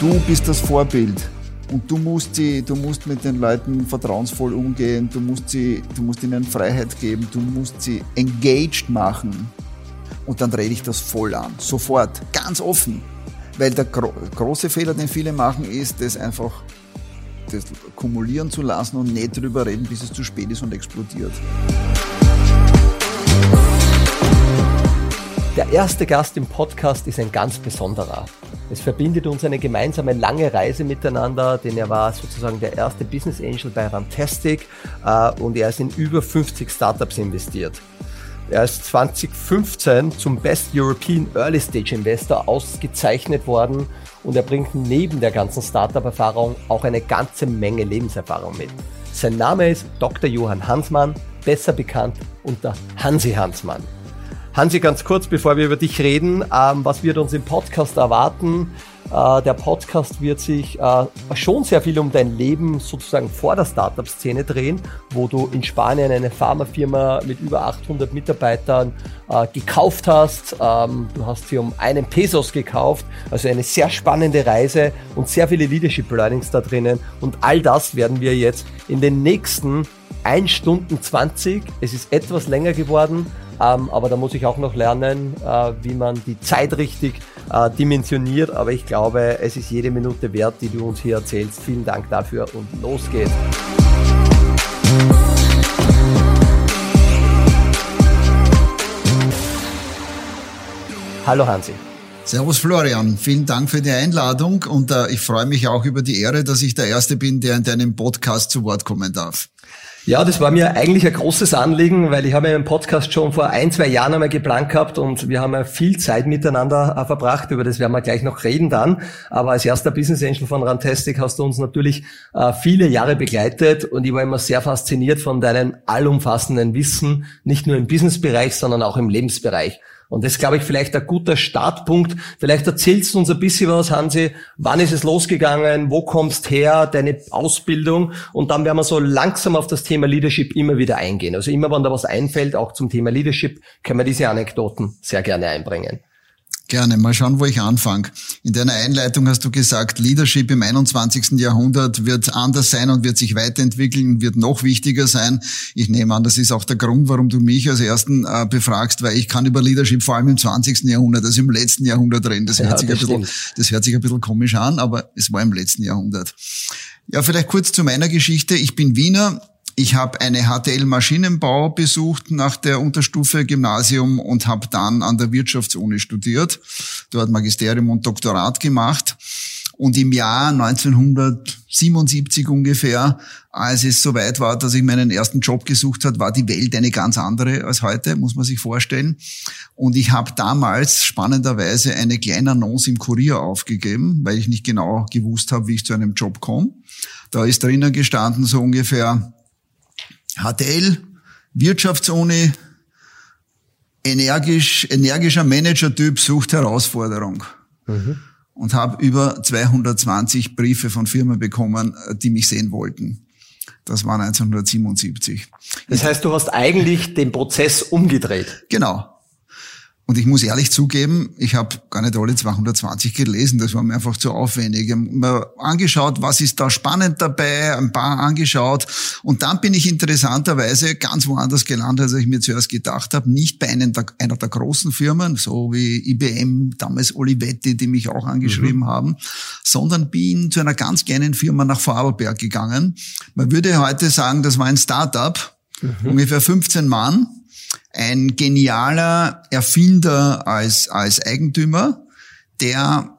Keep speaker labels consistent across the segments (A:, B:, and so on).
A: Du bist das Vorbild. Und du musst, sie, du musst mit den Leuten vertrauensvoll umgehen, du musst, sie, du musst ihnen Freiheit geben, du musst sie engaged machen. Und dann drehe ich das voll an, sofort, ganz offen. Weil der gro große Fehler, den viele machen, ist, das einfach das kumulieren zu lassen und nicht drüber reden, bis es zu spät ist und explodiert.
B: Der erste Gast im Podcast ist ein ganz besonderer. Es verbindet uns eine gemeinsame lange Reise miteinander, denn er war sozusagen der erste Business Angel bei Rantastic äh, und er ist in über 50 Startups investiert. Er ist 2015 zum Best European Early Stage Investor ausgezeichnet worden und er bringt neben der ganzen Startup-Erfahrung auch eine ganze Menge Lebenserfahrung mit. Sein Name ist Dr. Johann Hansmann, besser bekannt unter Hansi Hansmann. Hansi, ganz kurz, bevor wir über dich reden, ähm, was wird uns im Podcast erwarten? Äh, der Podcast wird sich äh, schon sehr viel um dein Leben sozusagen vor der Startup-Szene drehen, wo du in Spanien eine Pharmafirma mit über 800 Mitarbeitern äh, gekauft hast. Ähm, du hast sie um einen Pesos gekauft, also eine sehr spannende Reise und sehr viele Leadership Learnings da drinnen. Und all das werden wir jetzt in den nächsten 1 Stunden 20, es ist etwas länger geworden, ähm, aber da muss ich auch noch lernen, äh, wie man die Zeit richtig äh, dimensioniert. Aber ich glaube, es ist jede Minute wert, die du uns hier erzählst. Vielen Dank dafür und los geht's. Hallo Hansi.
A: Servus Florian, vielen Dank für die Einladung und äh, ich freue mich auch über die Ehre, dass ich der Erste bin, der in deinem Podcast zu Wort kommen darf.
B: Ja, das war mir eigentlich ein großes Anliegen, weil ich habe im Podcast schon vor ein, zwei Jahren einmal geplant gehabt und wir haben ja viel Zeit miteinander verbracht, über das werden wir gleich noch reden dann. Aber als erster Business Angel von Rantastic hast du uns natürlich äh, viele Jahre begleitet und ich war immer sehr fasziniert von deinem allumfassenden Wissen, nicht nur im Businessbereich, sondern auch im Lebensbereich. Und das glaube ich vielleicht ein guter Startpunkt. Vielleicht erzählst du uns ein bisschen was, Hansi. Wann ist es losgegangen? Wo kommst her? Deine Ausbildung? Und dann werden wir so langsam auf das Thema Leadership immer wieder eingehen. Also immer, wenn da was einfällt, auch zum Thema Leadership, können wir diese Anekdoten sehr gerne einbringen.
A: Gerne. Mal schauen, wo ich anfange. In deiner Einleitung hast du gesagt, Leadership im 21. Jahrhundert wird anders sein und wird sich weiterentwickeln, wird noch wichtiger sein. Ich nehme an, das ist auch der Grund, warum du mich als Ersten äh, befragst, weil ich kann über Leadership vor allem im 20. Jahrhundert, also im letzten Jahrhundert reden. Das, ja, hört, sich das, ein bisschen, das hört sich ein bisschen komisch an, aber es war im letzten Jahrhundert. Ja, vielleicht kurz zu meiner Geschichte. Ich bin Wiener, ich habe eine HTL Maschinenbau besucht nach der Unterstufe Gymnasium und habe dann an der Wirtschaftsuni studiert, dort Magisterium und Doktorat gemacht. Und im Jahr 1977 ungefähr, als es soweit war, dass ich meinen ersten Job gesucht hat, war die Welt eine ganz andere als heute, muss man sich vorstellen. Und ich habe damals spannenderweise eine kleine Annonce im Kurier aufgegeben, weil ich nicht genau gewusst habe, wie ich zu einem Job komme. Da ist drinnen gestanden so ungefähr HTL, Wirtschaftsuni, energisch, energischer Manager-Typ sucht Herausforderung. Mhm. Und habe über 220 Briefe von Firmen bekommen, die mich sehen wollten. Das war 1977.
B: Das heißt, du hast eigentlich den Prozess umgedreht.
A: Genau. Und ich muss ehrlich zugeben, ich habe gar nicht alle 220 gelesen, das war mir einfach zu aufwendig. Ich habe mir angeschaut, was ist da spannend dabei, ein paar angeschaut. Und dann bin ich interessanterweise ganz woanders gelandet, als ich mir zuerst gedacht habe. Nicht bei einem der, einer der großen Firmen, so wie IBM, damals Olivetti, die mich auch angeschrieben mhm. haben, sondern bin zu einer ganz kleinen Firma nach Vorarlberg gegangen. Man würde heute sagen, das war ein Start-up, mhm. ungefähr 15 Mann ein genialer Erfinder als, als Eigentümer, der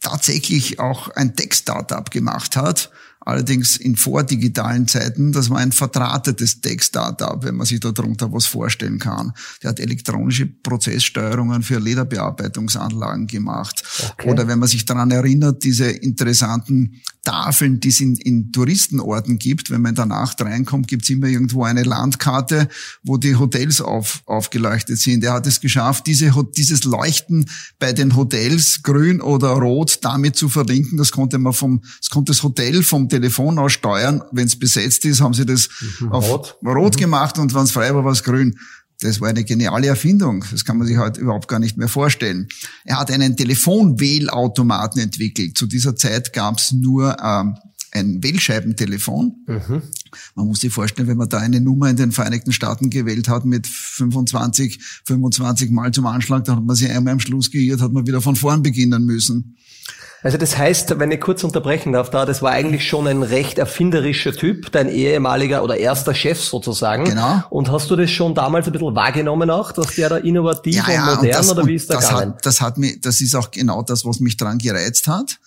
A: tatsächlich auch ein Tech-Startup gemacht hat allerdings in vordigitalen Zeiten, das war ein verdrahtetes Tech-Startup, wenn man sich darunter was vorstellen kann. Der hat elektronische Prozesssteuerungen für Lederbearbeitungsanlagen gemacht. Okay. Oder wenn man sich daran erinnert, diese interessanten Tafeln, die es in, in Touristenorten gibt, wenn man in der Nacht reinkommt, gibt es immer irgendwo eine Landkarte, wo die Hotels auf, aufgeleuchtet sind. Er hat es geschafft, diese, dieses Leuchten bei den Hotels grün oder rot damit zu verlinken. Das konnte man vom, das konnte das Hotel vom Telefon aus steuern. Wenn es besetzt ist, haben sie das mhm, auf rot, rot mhm. gemacht und wenn es frei war, war es grün. Das war eine geniale Erfindung. Das kann man sich heute überhaupt gar nicht mehr vorstellen. Er hat einen Telefonwählautomaten entwickelt. Zu dieser Zeit gab es nur ähm, ein Wählscheibentelefon. Mhm. Man muss sich vorstellen, wenn man da eine Nummer in den Vereinigten Staaten gewählt hat mit 25, 25 Mal zum Anschlag, dann hat man sich einmal am Schluss geirrt, hat man wieder von vorn beginnen müssen.
B: Also das heißt, wenn ich kurz unterbrechen darf, da, das war eigentlich schon ein recht erfinderischer Typ, dein ehemaliger oder erster Chef sozusagen.
A: Genau.
B: Und hast du das schon damals ein bisschen wahrgenommen auch, dass der da innovativ ja, ja, und modern und das, oder wie ist
A: der
B: das
A: gegangen? Hat, das hat mich, das ist auch genau das, was mich dran gereizt hat.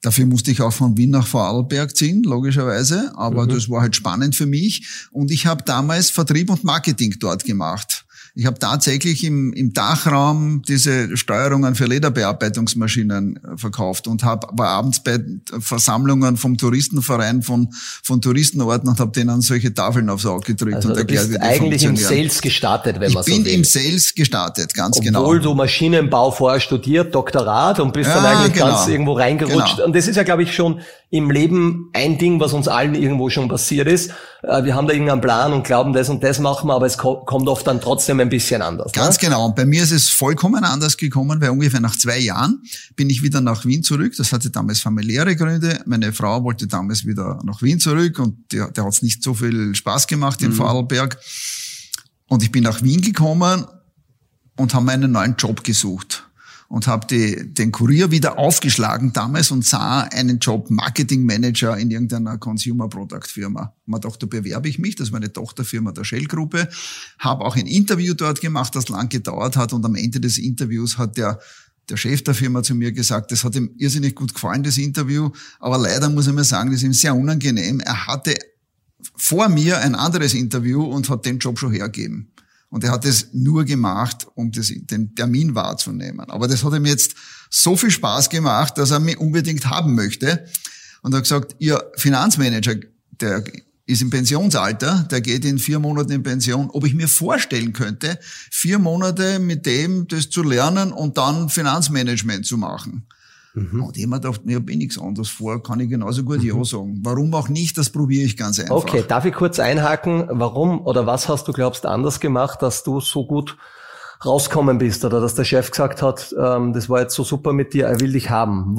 A: Dafür musste ich auch von Wien nach Vorarlberg ziehen, logischerweise. Aber mhm. das war halt spannend für mich. Und ich habe damals Vertrieb und Marketing dort gemacht. Ich habe tatsächlich im, im Dachraum diese Steuerungen für Lederbearbeitungsmaschinen äh, verkauft und hab, war abends bei Versammlungen vom Touristenverein von, von Touristenorten und habe denen solche Tafeln aufs Auge gedrückt
B: also
A: und
B: erklärt, wie die eigentlich im Sales gestartet, wenn
A: ich
B: man so
A: will. Ich
B: bin
A: im Sales gestartet, ganz
B: Obwohl
A: genau.
B: Obwohl du Maschinenbau vorher studiert, Doktorat und bist
A: ja,
B: dann eigentlich
A: genau.
B: ganz irgendwo reingerutscht.
A: Genau.
B: Und das ist ja, glaube ich, schon im Leben ein Ding, was uns allen irgendwo schon passiert ist. Äh, wir haben da irgendeinen Plan und glauben, das und das machen wir, aber es kommt oft dann trotzdem ein bisschen anders.
A: Ne? Ganz genau. Und bei mir ist es vollkommen anders gekommen, weil ungefähr nach zwei Jahren bin ich wieder nach Wien zurück. Das hatte damals familiäre Gründe. Meine Frau wollte damals wieder nach Wien zurück und der, der hat es nicht so viel Spaß gemacht in mhm. Vorarlberg. Und ich bin nach Wien gekommen und habe meinen neuen Job gesucht und habe den Kurier wieder aufgeschlagen damals und sah einen Job Marketing Manager in irgendeiner Consumer Product Firma. Man dachte, da bewerbe ich mich, das war eine Tochterfirma der Shell Gruppe, habe auch ein Interview dort gemacht, das lang gedauert hat und am Ende des Interviews hat der der Chef der Firma zu mir gesagt, das hat ihm irrsinnig gut gefallen, das Interview, aber leider muss ich mal sagen, das ist ihm sehr unangenehm. Er hatte vor mir ein anderes Interview und hat den Job schon hergegeben. Und er hat es nur gemacht, um das, den Termin wahrzunehmen. Aber das hat ihm jetzt so viel Spaß gemacht, dass er mich unbedingt haben möchte. Und er hat gesagt, Ihr Finanzmanager, der ist im Pensionsalter, der geht in vier Monaten in Pension, ob ich mir vorstellen könnte, vier Monate mit dem das zu lernen und dann Finanzmanagement zu machen. Mhm. Und ich habe mir ich habe eh nichts anderes vor, kann ich genauso gut mhm. Ja sagen. Warum auch nicht, das probiere ich ganz einfach.
B: Okay, darf ich kurz einhaken, warum oder was hast du glaubst anders gemacht, dass du so gut rauskommen bist oder dass der Chef gesagt hat, ähm, das war jetzt so super mit dir, er will dich haben.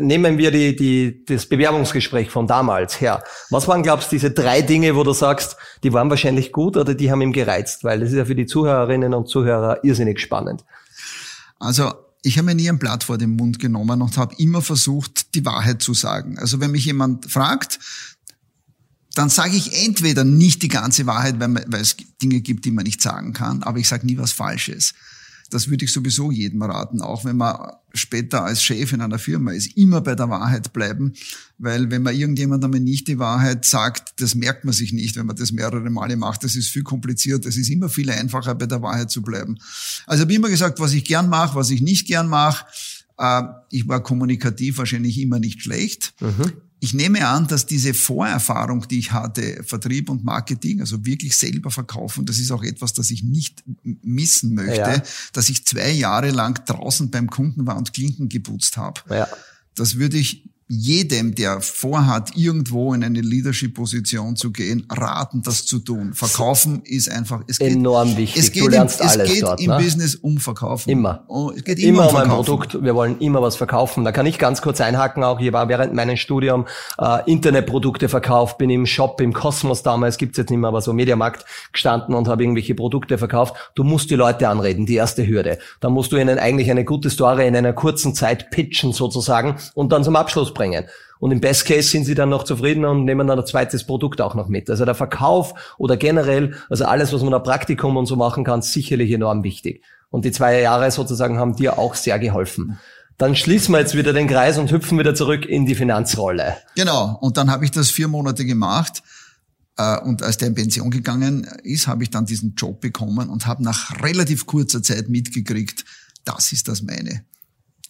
B: Nehmen wir die, die, das Bewerbungsgespräch von damals her. Was waren, glaubst du, diese drei Dinge, wo du sagst, die waren wahrscheinlich gut oder die haben ihm gereizt? Weil das ist ja für die Zuhörerinnen und Zuhörer irrsinnig spannend.
A: Also ich habe mir nie ein Blatt vor den Mund genommen und habe immer versucht, die Wahrheit zu sagen. Also wenn mich jemand fragt, dann sage ich entweder nicht die ganze Wahrheit, weil, es Dinge gibt, die man nicht sagen kann, aber ich sage nie was Falsches. Das würde ich sowieso jedem raten, auch wenn man später als Chef in einer Firma ist, immer bei der Wahrheit bleiben, weil wenn man irgendjemand einmal nicht die Wahrheit sagt, das merkt man sich nicht, wenn man das mehrere Male macht. Das ist viel kompliziert. Es ist immer viel einfacher, bei der Wahrheit zu bleiben. Also habe ich immer gesagt, was ich gern mache, was ich nicht gern mache. Äh, ich war kommunikativ wahrscheinlich immer nicht schlecht. Mhm ich nehme an, dass diese Vorerfahrung, die ich hatte, Vertrieb und Marketing, also wirklich selber verkaufen, das ist auch etwas, das ich nicht missen möchte, ja. dass ich zwei Jahre lang draußen beim Kunden war und Klinken geputzt habe. Ja. Das würde ich jedem, der vorhat, irgendwo in eine Leadership-Position zu gehen, raten, das zu tun. Verkaufen ist einfach,
B: es geht, enorm wichtig.
A: Es geht, du lernst im, es alles geht dort, im ne? Business um Verkaufen.
B: Immer. Oh, es geht immer, immer um, um ein Produkt. Wir wollen immer was verkaufen. Da kann ich ganz kurz einhaken auch. Ich war während meinem Studium äh, Internetprodukte verkauft, bin im Shop, im Kosmos damals, gibt's jetzt nicht mehr, aber so Mediamarkt gestanden und habe irgendwelche Produkte verkauft. Du musst die Leute anreden, die erste Hürde. Da musst du ihnen eigentlich eine gute Story in einer kurzen Zeit pitchen sozusagen und dann zum Abschluss bringen. Und im Best Case sind sie dann noch zufrieden und nehmen dann ein zweites Produkt auch noch mit. Also der Verkauf oder generell, also alles, was man da Praktikum und so machen kann, sicherlich enorm wichtig. Und die zwei Jahre sozusagen haben dir auch sehr geholfen. Dann schließen wir jetzt wieder den Kreis und hüpfen wieder zurück in die Finanzrolle.
A: Genau. Und dann habe ich das vier Monate gemacht. Äh, und als der in Pension gegangen ist, habe ich dann diesen Job bekommen und habe nach relativ kurzer Zeit mitgekriegt, das ist das meine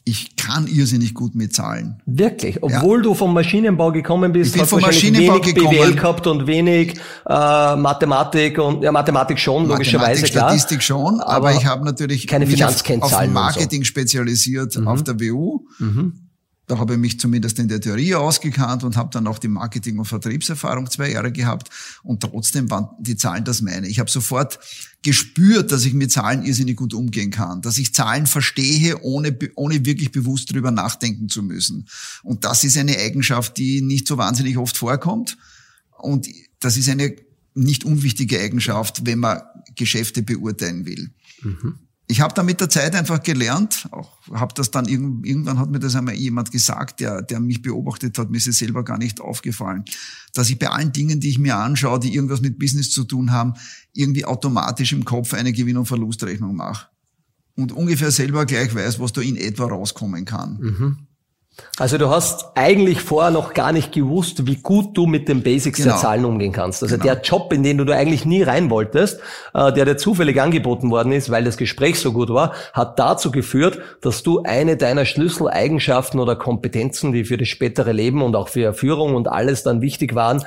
A: ich kann irrsinnig gut mit Zahlen.
B: Wirklich? Obwohl ja. du vom Maschinenbau gekommen bist,
A: ich hast vom Maschinenbau
B: wenig
A: gekommen.
B: BWL gehabt und wenig äh, Mathematik und ja Mathematik schon Mathematik, logischerweise
A: klar. Statistik schon, aber, aber ich habe natürlich
B: keine
A: mich auf,
B: auf
A: Marketing so. spezialisiert mhm. auf der WU. Mhm. Da habe ich mich zumindest in der Theorie ausgekannt und habe dann auch die Marketing- und Vertriebserfahrung zwei Jahre gehabt. Und trotzdem waren die Zahlen das meine. Ich habe sofort gespürt, dass ich mit Zahlen irrsinnig gut umgehen kann, dass ich Zahlen verstehe, ohne, ohne wirklich bewusst drüber nachdenken zu müssen. Und das ist eine Eigenschaft, die nicht so wahnsinnig oft vorkommt. Und das ist eine nicht unwichtige Eigenschaft, wenn man Geschäfte beurteilen will. Mhm ich habe da mit der Zeit einfach gelernt, auch habe das dann irgendwann hat mir das einmal jemand gesagt, der der mich beobachtet hat, mir ist es selber gar nicht aufgefallen, dass ich bei allen Dingen, die ich mir anschaue, die irgendwas mit Business zu tun haben, irgendwie automatisch im Kopf eine Gewinn- und Verlustrechnung mache und ungefähr selber gleich weiß, was da in etwa rauskommen kann. Mhm.
B: Also du hast eigentlich vorher noch gar nicht gewusst, wie gut du mit den Basics genau. der Zahlen umgehen kannst. Also genau. der Job, in den du eigentlich nie rein wolltest, äh, der dir zufällig angeboten worden ist, weil das Gespräch so gut war, hat dazu geführt, dass du eine deiner Schlüsseleigenschaften oder Kompetenzen, die für das spätere Leben und auch für Führung und alles dann wichtig waren,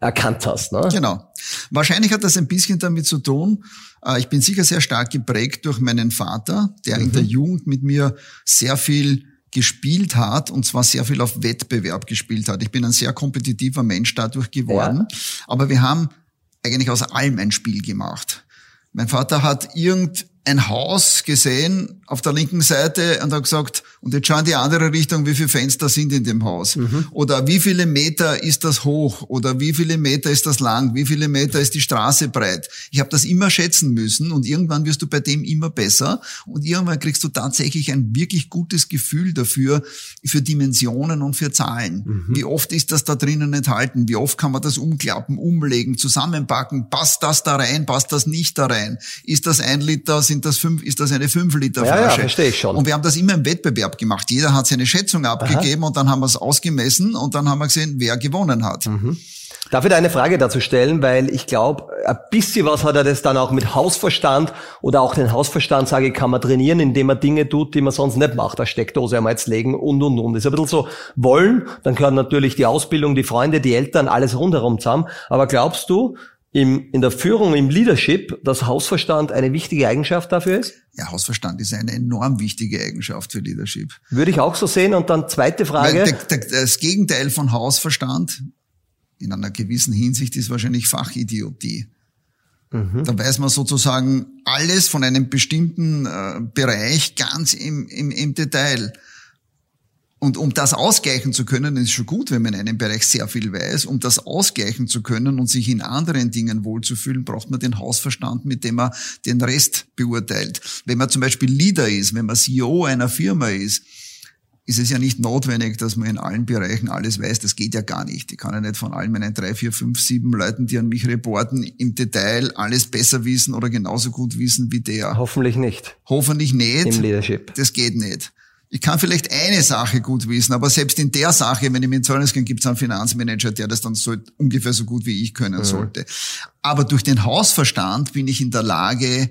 B: erkannt hast. Ne?
A: Genau. Wahrscheinlich hat das ein bisschen damit zu tun. Äh, ich bin sicher sehr stark geprägt durch meinen Vater, der mhm. in der Jugend mit mir sehr viel gespielt hat und zwar sehr viel auf Wettbewerb gespielt hat. Ich bin ein sehr kompetitiver Mensch dadurch geworden, ja. aber wir haben eigentlich aus allem ein Spiel gemacht. Mein Vater hat irgend ein Haus gesehen auf der linken Seite und hat gesagt, und jetzt schau in die andere Richtung, wie viele Fenster sind in dem Haus. Mhm. Oder wie viele Meter ist das hoch? Oder wie viele Meter ist das lang? Wie viele Meter ist die Straße breit? Ich habe das immer schätzen müssen und irgendwann wirst du bei dem immer besser und irgendwann kriegst du tatsächlich ein wirklich gutes Gefühl dafür, für Dimensionen und für Zahlen. Mhm. Wie oft ist das da drinnen enthalten? Wie oft kann man das umklappen, umlegen, zusammenpacken? Passt das da rein? Passt das nicht da rein? Ist das ein Liter? Sind das fünf? Ist das eine fünf Liter Flasche?
B: Ja, ja, verstehe ich schon.
A: Und wir haben das immer im Wettbewerb gemacht. Jeder hat seine Schätzung abgegeben Aha. und dann haben wir es ausgemessen und dann haben wir gesehen, wer gewonnen hat. Mhm.
B: Darf ich da eine Frage dazu stellen, weil ich glaube, ein bisschen was hat er das dann auch mit Hausverstand oder auch den Hausverstand, sage ich, kann man trainieren, indem man Dinge tut, die man sonst nicht macht. Eine Steckdose einmal jetzt legen und, und, und. Das ist ein bisschen so wollen, dann gehört natürlich die Ausbildung, die Freunde, die Eltern, alles rundherum zusammen. Aber glaubst du, im, in der Führung, im Leadership, dass Hausverstand eine wichtige Eigenschaft dafür ist?
A: Ja, Hausverstand ist eine enorm wichtige Eigenschaft für Leadership.
B: Würde ich auch so sehen. Und dann zweite Frage.
A: Der, der, das Gegenteil von Hausverstand in einer gewissen Hinsicht ist wahrscheinlich Fachidiotie. Mhm. Da weiß man sozusagen alles von einem bestimmten äh, Bereich ganz im, im, im Detail. Und um das ausgleichen zu können, ist schon gut, wenn man in einem Bereich sehr viel weiß. Um das ausgleichen zu können und sich in anderen Dingen wohlzufühlen, braucht man den Hausverstand, mit dem man den Rest beurteilt. Wenn man zum Beispiel Leader ist, wenn man CEO einer Firma ist, ist es ja nicht notwendig, dass man in allen Bereichen alles weiß. Das geht ja gar nicht. Ich kann ja nicht von allen meinen drei, vier, fünf, sieben Leuten, die an mich reporten, im Detail alles besser wissen oder genauso gut wissen wie der.
B: Hoffentlich nicht.
A: Hoffentlich nicht.
B: Im Leadership.
A: Das geht nicht ich kann vielleicht eine Sache gut wissen, aber selbst in der Sache, wenn ich mir ins Zollnis gehe, gibt es einen Finanzmanager, der das dann so ungefähr so gut wie ich können mhm. sollte. Aber durch den Hausverstand bin ich in der Lage,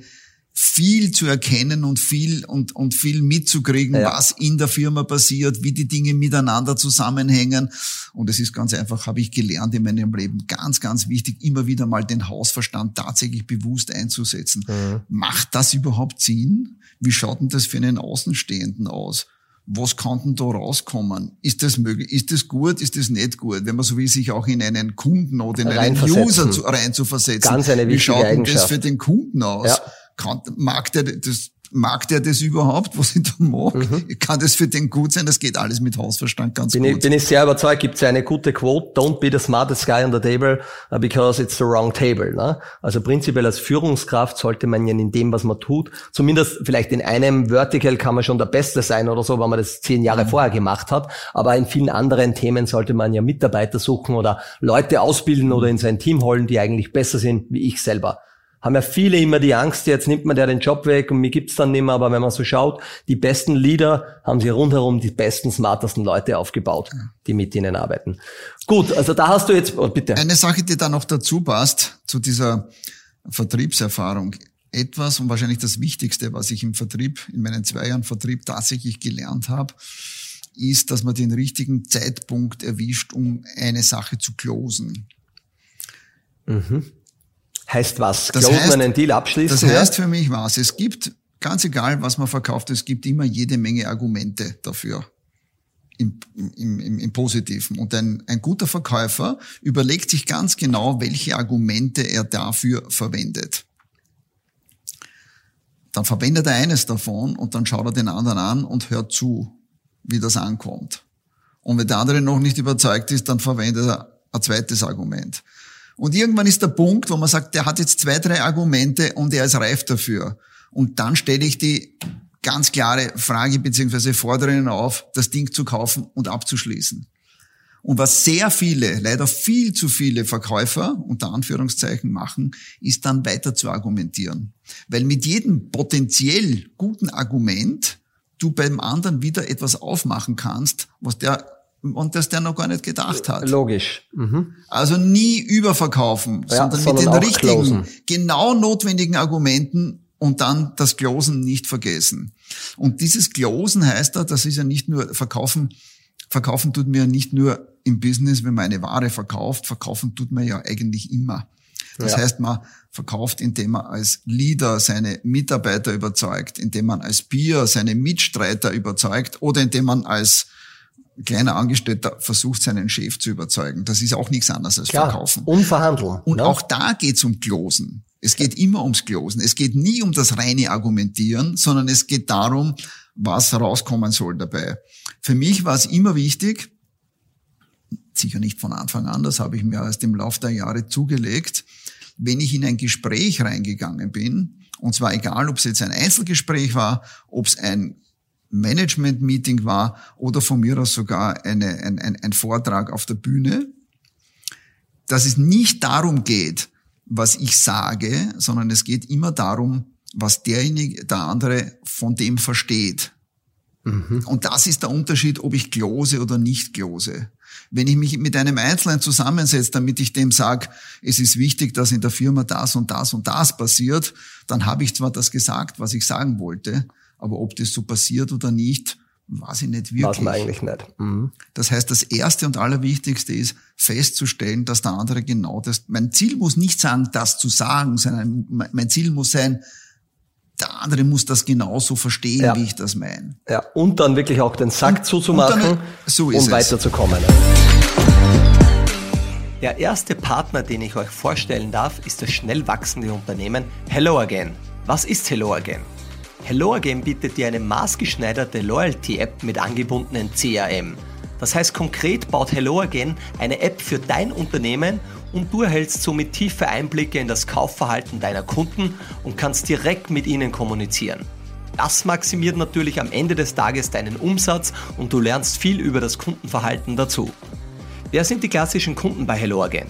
A: viel zu erkennen und viel und, und viel mitzukriegen, ja. was in der Firma passiert, wie die Dinge miteinander zusammenhängen. Und es ist ganz einfach, habe ich gelernt in meinem Leben, ganz, ganz wichtig, immer wieder mal den Hausverstand tatsächlich bewusst einzusetzen. Mhm. Macht das überhaupt Sinn? Wie schaut denn das für einen Außenstehenden aus? was kann denn da rauskommen? Ist das möglich? Ist das gut? Ist das nicht gut? Wenn man so will, sich auch in einen Kunden oder in einen User zu, rein zu versetzen.
B: Ganz eine wichtige
A: Wie schaut denn
B: das
A: für den Kunden aus? Ja. Kann, mag der das mag der das überhaupt, was ich da mag? Mhm. Kann das für den gut sein? Das geht alles mit Hausverstand ganz
B: bin
A: gut.
B: Ich, bin ich sehr überzeugt, gibt es eine gute Quote, don't be the smartest guy on the table uh, because it's the wrong table. Ne? Also prinzipiell als Führungskraft sollte man ja in dem, was man tut, zumindest vielleicht in einem Vertical kann man schon der Beste sein oder so, weil man das zehn Jahre mhm. vorher gemacht hat, aber in vielen anderen Themen sollte man ja Mitarbeiter suchen oder Leute ausbilden mhm. oder in sein Team holen, die eigentlich besser sind wie ich selber haben ja viele immer die Angst, jetzt nimmt man der den Job weg und mir gibt's dann nicht mehr. Aber wenn man so schaut, die besten Leader haben sie rundherum die besten, smartesten Leute aufgebaut, die mit ihnen arbeiten. Gut, also da hast du jetzt, oh, bitte.
A: Eine Sache, die da noch dazu passt, zu dieser Vertriebserfahrung. Etwas und wahrscheinlich das Wichtigste, was ich im Vertrieb, in meinen zwei Jahren Vertrieb tatsächlich gelernt habe, ist, dass man den richtigen Zeitpunkt erwischt, um eine Sache zu closen.
B: Mhm. Heißt was? Das Closen heißt, einen Deal abschließen?
A: Das heißt ja? für mich was. Es gibt, ganz egal, was man verkauft, es gibt immer jede Menge Argumente dafür. im, im, im, im Positiven. Und ein, ein guter Verkäufer überlegt sich ganz genau, welche Argumente er dafür verwendet. Dann verwendet er eines davon und dann schaut er den anderen an und hört zu, wie das ankommt. Und wenn der andere noch nicht überzeugt ist, dann verwendet er ein zweites Argument. Und irgendwann ist der Punkt, wo man sagt, der hat jetzt zwei, drei Argumente und er ist reif dafür. Und dann stelle ich die ganz klare Frage beziehungsweise fordere ihn auf, das Ding zu kaufen und abzuschließen. Und was sehr viele, leider viel zu viele Verkäufer unter Anführungszeichen machen, ist dann weiter zu argumentieren. Weil mit jedem potenziell guten Argument du beim anderen wieder etwas aufmachen kannst, was der und das der noch gar nicht gedacht hat.
B: Logisch. Mhm.
A: Also nie überverkaufen, ja, sondern, sondern, mit den richtigen, closen. genau notwendigen Argumenten und dann das Closen nicht vergessen. Und dieses Closen heißt da, das ist ja nicht nur verkaufen, verkaufen tut mir nicht nur im Business, wenn man eine Ware verkauft, verkaufen tut man ja eigentlich immer. Das ja. heißt, man verkauft, indem man als Leader seine Mitarbeiter überzeugt, indem man als Peer seine Mitstreiter überzeugt oder indem man als kleiner Angestellter versucht, seinen Chef zu überzeugen. Das ist auch nichts anderes als Klar, Verkaufen.
B: Und verhandeln.
A: Und ne? auch da geht's um Closen. Es geht immer ums Closen. Es geht nie um das reine Argumentieren, sondern es geht darum, was rauskommen soll dabei. Für mich war es immer wichtig, sicher nicht von Anfang an, das habe ich mir erst im Laufe der Jahre zugelegt, wenn ich in ein Gespräch reingegangen bin, und zwar egal, ob es jetzt ein Einzelgespräch war, ob es ein Management-Meeting war oder von mir aus sogar eine, ein, ein, ein Vortrag auf der Bühne, dass es nicht darum geht, was ich sage, sondern es geht immer darum, was derjenige, der andere von dem versteht. Mhm. Und das ist der Unterschied, ob ich glose oder nicht glose. Wenn ich mich mit einem Einzelnen zusammensetze, damit ich dem sage, es ist wichtig, dass in der Firma das und das und das passiert, dann habe ich zwar das gesagt, was ich sagen wollte, aber ob das so passiert oder nicht, weiß ich nicht wirklich. Weiß
B: man eigentlich nicht. Mhm.
A: Das heißt, das Erste und Allerwichtigste ist festzustellen, dass der andere genau das, mein Ziel muss nicht sein, das zu sagen, sondern mein Ziel muss sein, der andere muss das genauso verstehen, ja. wie ich das meine.
B: Ja, und dann wirklich auch den Sack und, zuzumachen, und so um weiterzukommen. Der erste Partner, den ich euch vorstellen darf, ist das schnell wachsende Unternehmen Hello Again. Was ist Hello Again? Hello Again bietet dir eine maßgeschneiderte Loyalty-App mit angebundenen CRM. Das heißt konkret baut Hello Again eine App für dein Unternehmen und du erhältst somit tiefe Einblicke in das Kaufverhalten deiner Kunden und kannst direkt mit ihnen kommunizieren. Das maximiert natürlich am Ende des Tages deinen Umsatz und du lernst viel über das Kundenverhalten dazu. Wer sind die klassischen Kunden bei Hello Again?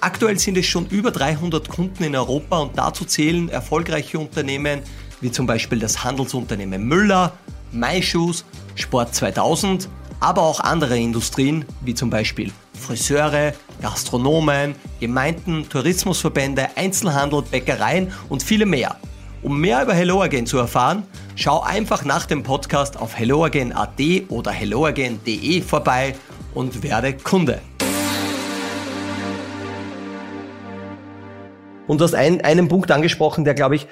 B: Aktuell sind es schon über 300 Kunden in Europa und dazu zählen erfolgreiche Unternehmen wie zum Beispiel das Handelsunternehmen Müller, MyShoes, Sport 2000, aber auch andere Industrien wie zum Beispiel Friseure, Gastronomen, Gemeinden, Tourismusverbände, Einzelhandel, Bäckereien und viele mehr. Um mehr über HelloAgain zu erfahren, schau einfach nach dem Podcast auf helloagain.at oder helloagain.de vorbei und werde Kunde. Und du hast einen, einen Punkt angesprochen, der, glaube ich,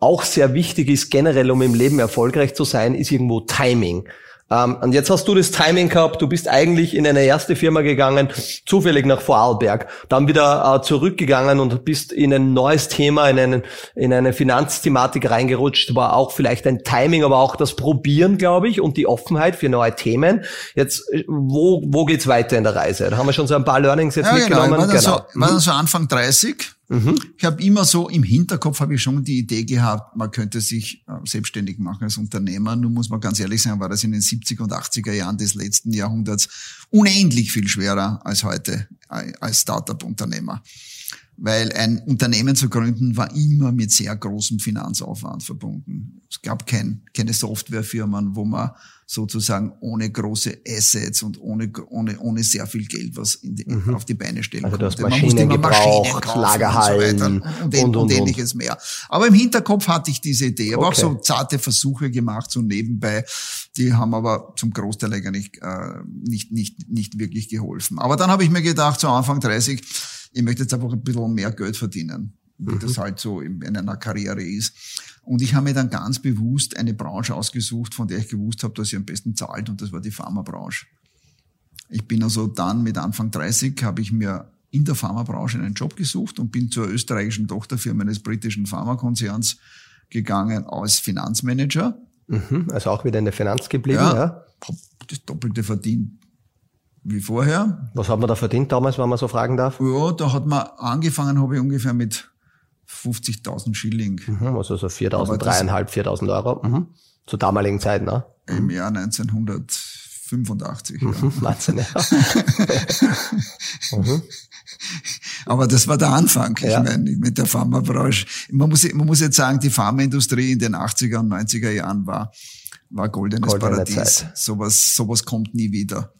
B: auch sehr wichtig ist, generell, um im Leben erfolgreich zu sein, ist irgendwo Timing. Um, ähm, und jetzt hast du das Timing gehabt, du bist eigentlich in eine erste Firma gegangen, zufällig nach Vorarlberg, dann wieder uh, zurückgegangen und bist in ein neues Thema, in, einen, in eine Finanzthematik reingerutscht, war auch vielleicht ein Timing, aber auch das Probieren, glaube ich, und die Offenheit für neue Themen. Jetzt, wo, wo geht's weiter in der Reise? Da haben wir schon so ein paar Learnings jetzt ja, mitgenommen. Genau.
A: War, das genau. so, war das so Anfang 30? Mhm. Ich habe immer so im Hinterkopf habe ich schon die Idee gehabt, man könnte sich äh, selbstständig machen als Unternehmer. Nun muss man ganz ehrlich sagen, war das in den 70er und 80er Jahren des letzten Jahrhunderts unendlich viel schwerer als heute als Startup-Unternehmer weil ein Unternehmen zu gründen war immer mit sehr großem Finanzaufwand verbunden. Es gab kein, keine Softwarefirmen, wo man sozusagen ohne große Assets und ohne, ohne, ohne sehr viel Geld was die, mhm. auf die Beine stellen
B: also konnte. Man musste immer Maschinen kaufen Lagerhallen
A: und, so und, und, und, ähnliches mehr. Aber im Hinterkopf hatte ich diese Idee. Aber okay. auch so zarte Versuche gemacht, so nebenbei. Die haben aber zum Großteil eigentlich äh, nicht, nicht, nicht wirklich geholfen. Aber dann habe ich mir gedacht, so Anfang 30, ich möchte jetzt einfach ein bisschen mehr Geld verdienen, wie mhm. das halt so in, in einer Karriere ist. Und ich habe mir dann ganz bewusst eine Branche ausgesucht, von der ich gewusst habe, dass sie am besten zahlt, und das war die Pharmabranche. Ich bin also dann mit Anfang 30 habe ich mir in der Pharmabranche einen Job gesucht und bin zur österreichischen Tochterfirma eines britischen Pharmakonzerns gegangen als Finanzmanager.
B: Mhm, also auch wieder in der Finanz geblieben, ja. ja.
A: Hab das Doppelte verdient wie vorher.
B: Was hat man da verdient damals, wenn man so fragen darf?
A: Ja, da hat man angefangen, habe ich ungefähr mit 50.000 Schilling.
B: Mhm, also so 4.000, 3.500, 4.000 Euro. Mhm. Zur damaligen Zeit, ne?
A: Im Jahr 1985.
B: Mhm, ja. Wahnsinn, ja.
A: mhm. Aber das war der Anfang. Ich ja. meine, mit der Pharmabranche. Man muss, man muss jetzt sagen, die Pharmaindustrie in den 80er und 90er Jahren war, war goldenes Goldene Paradies. Zeit. Sowas, sowas kommt nie wieder.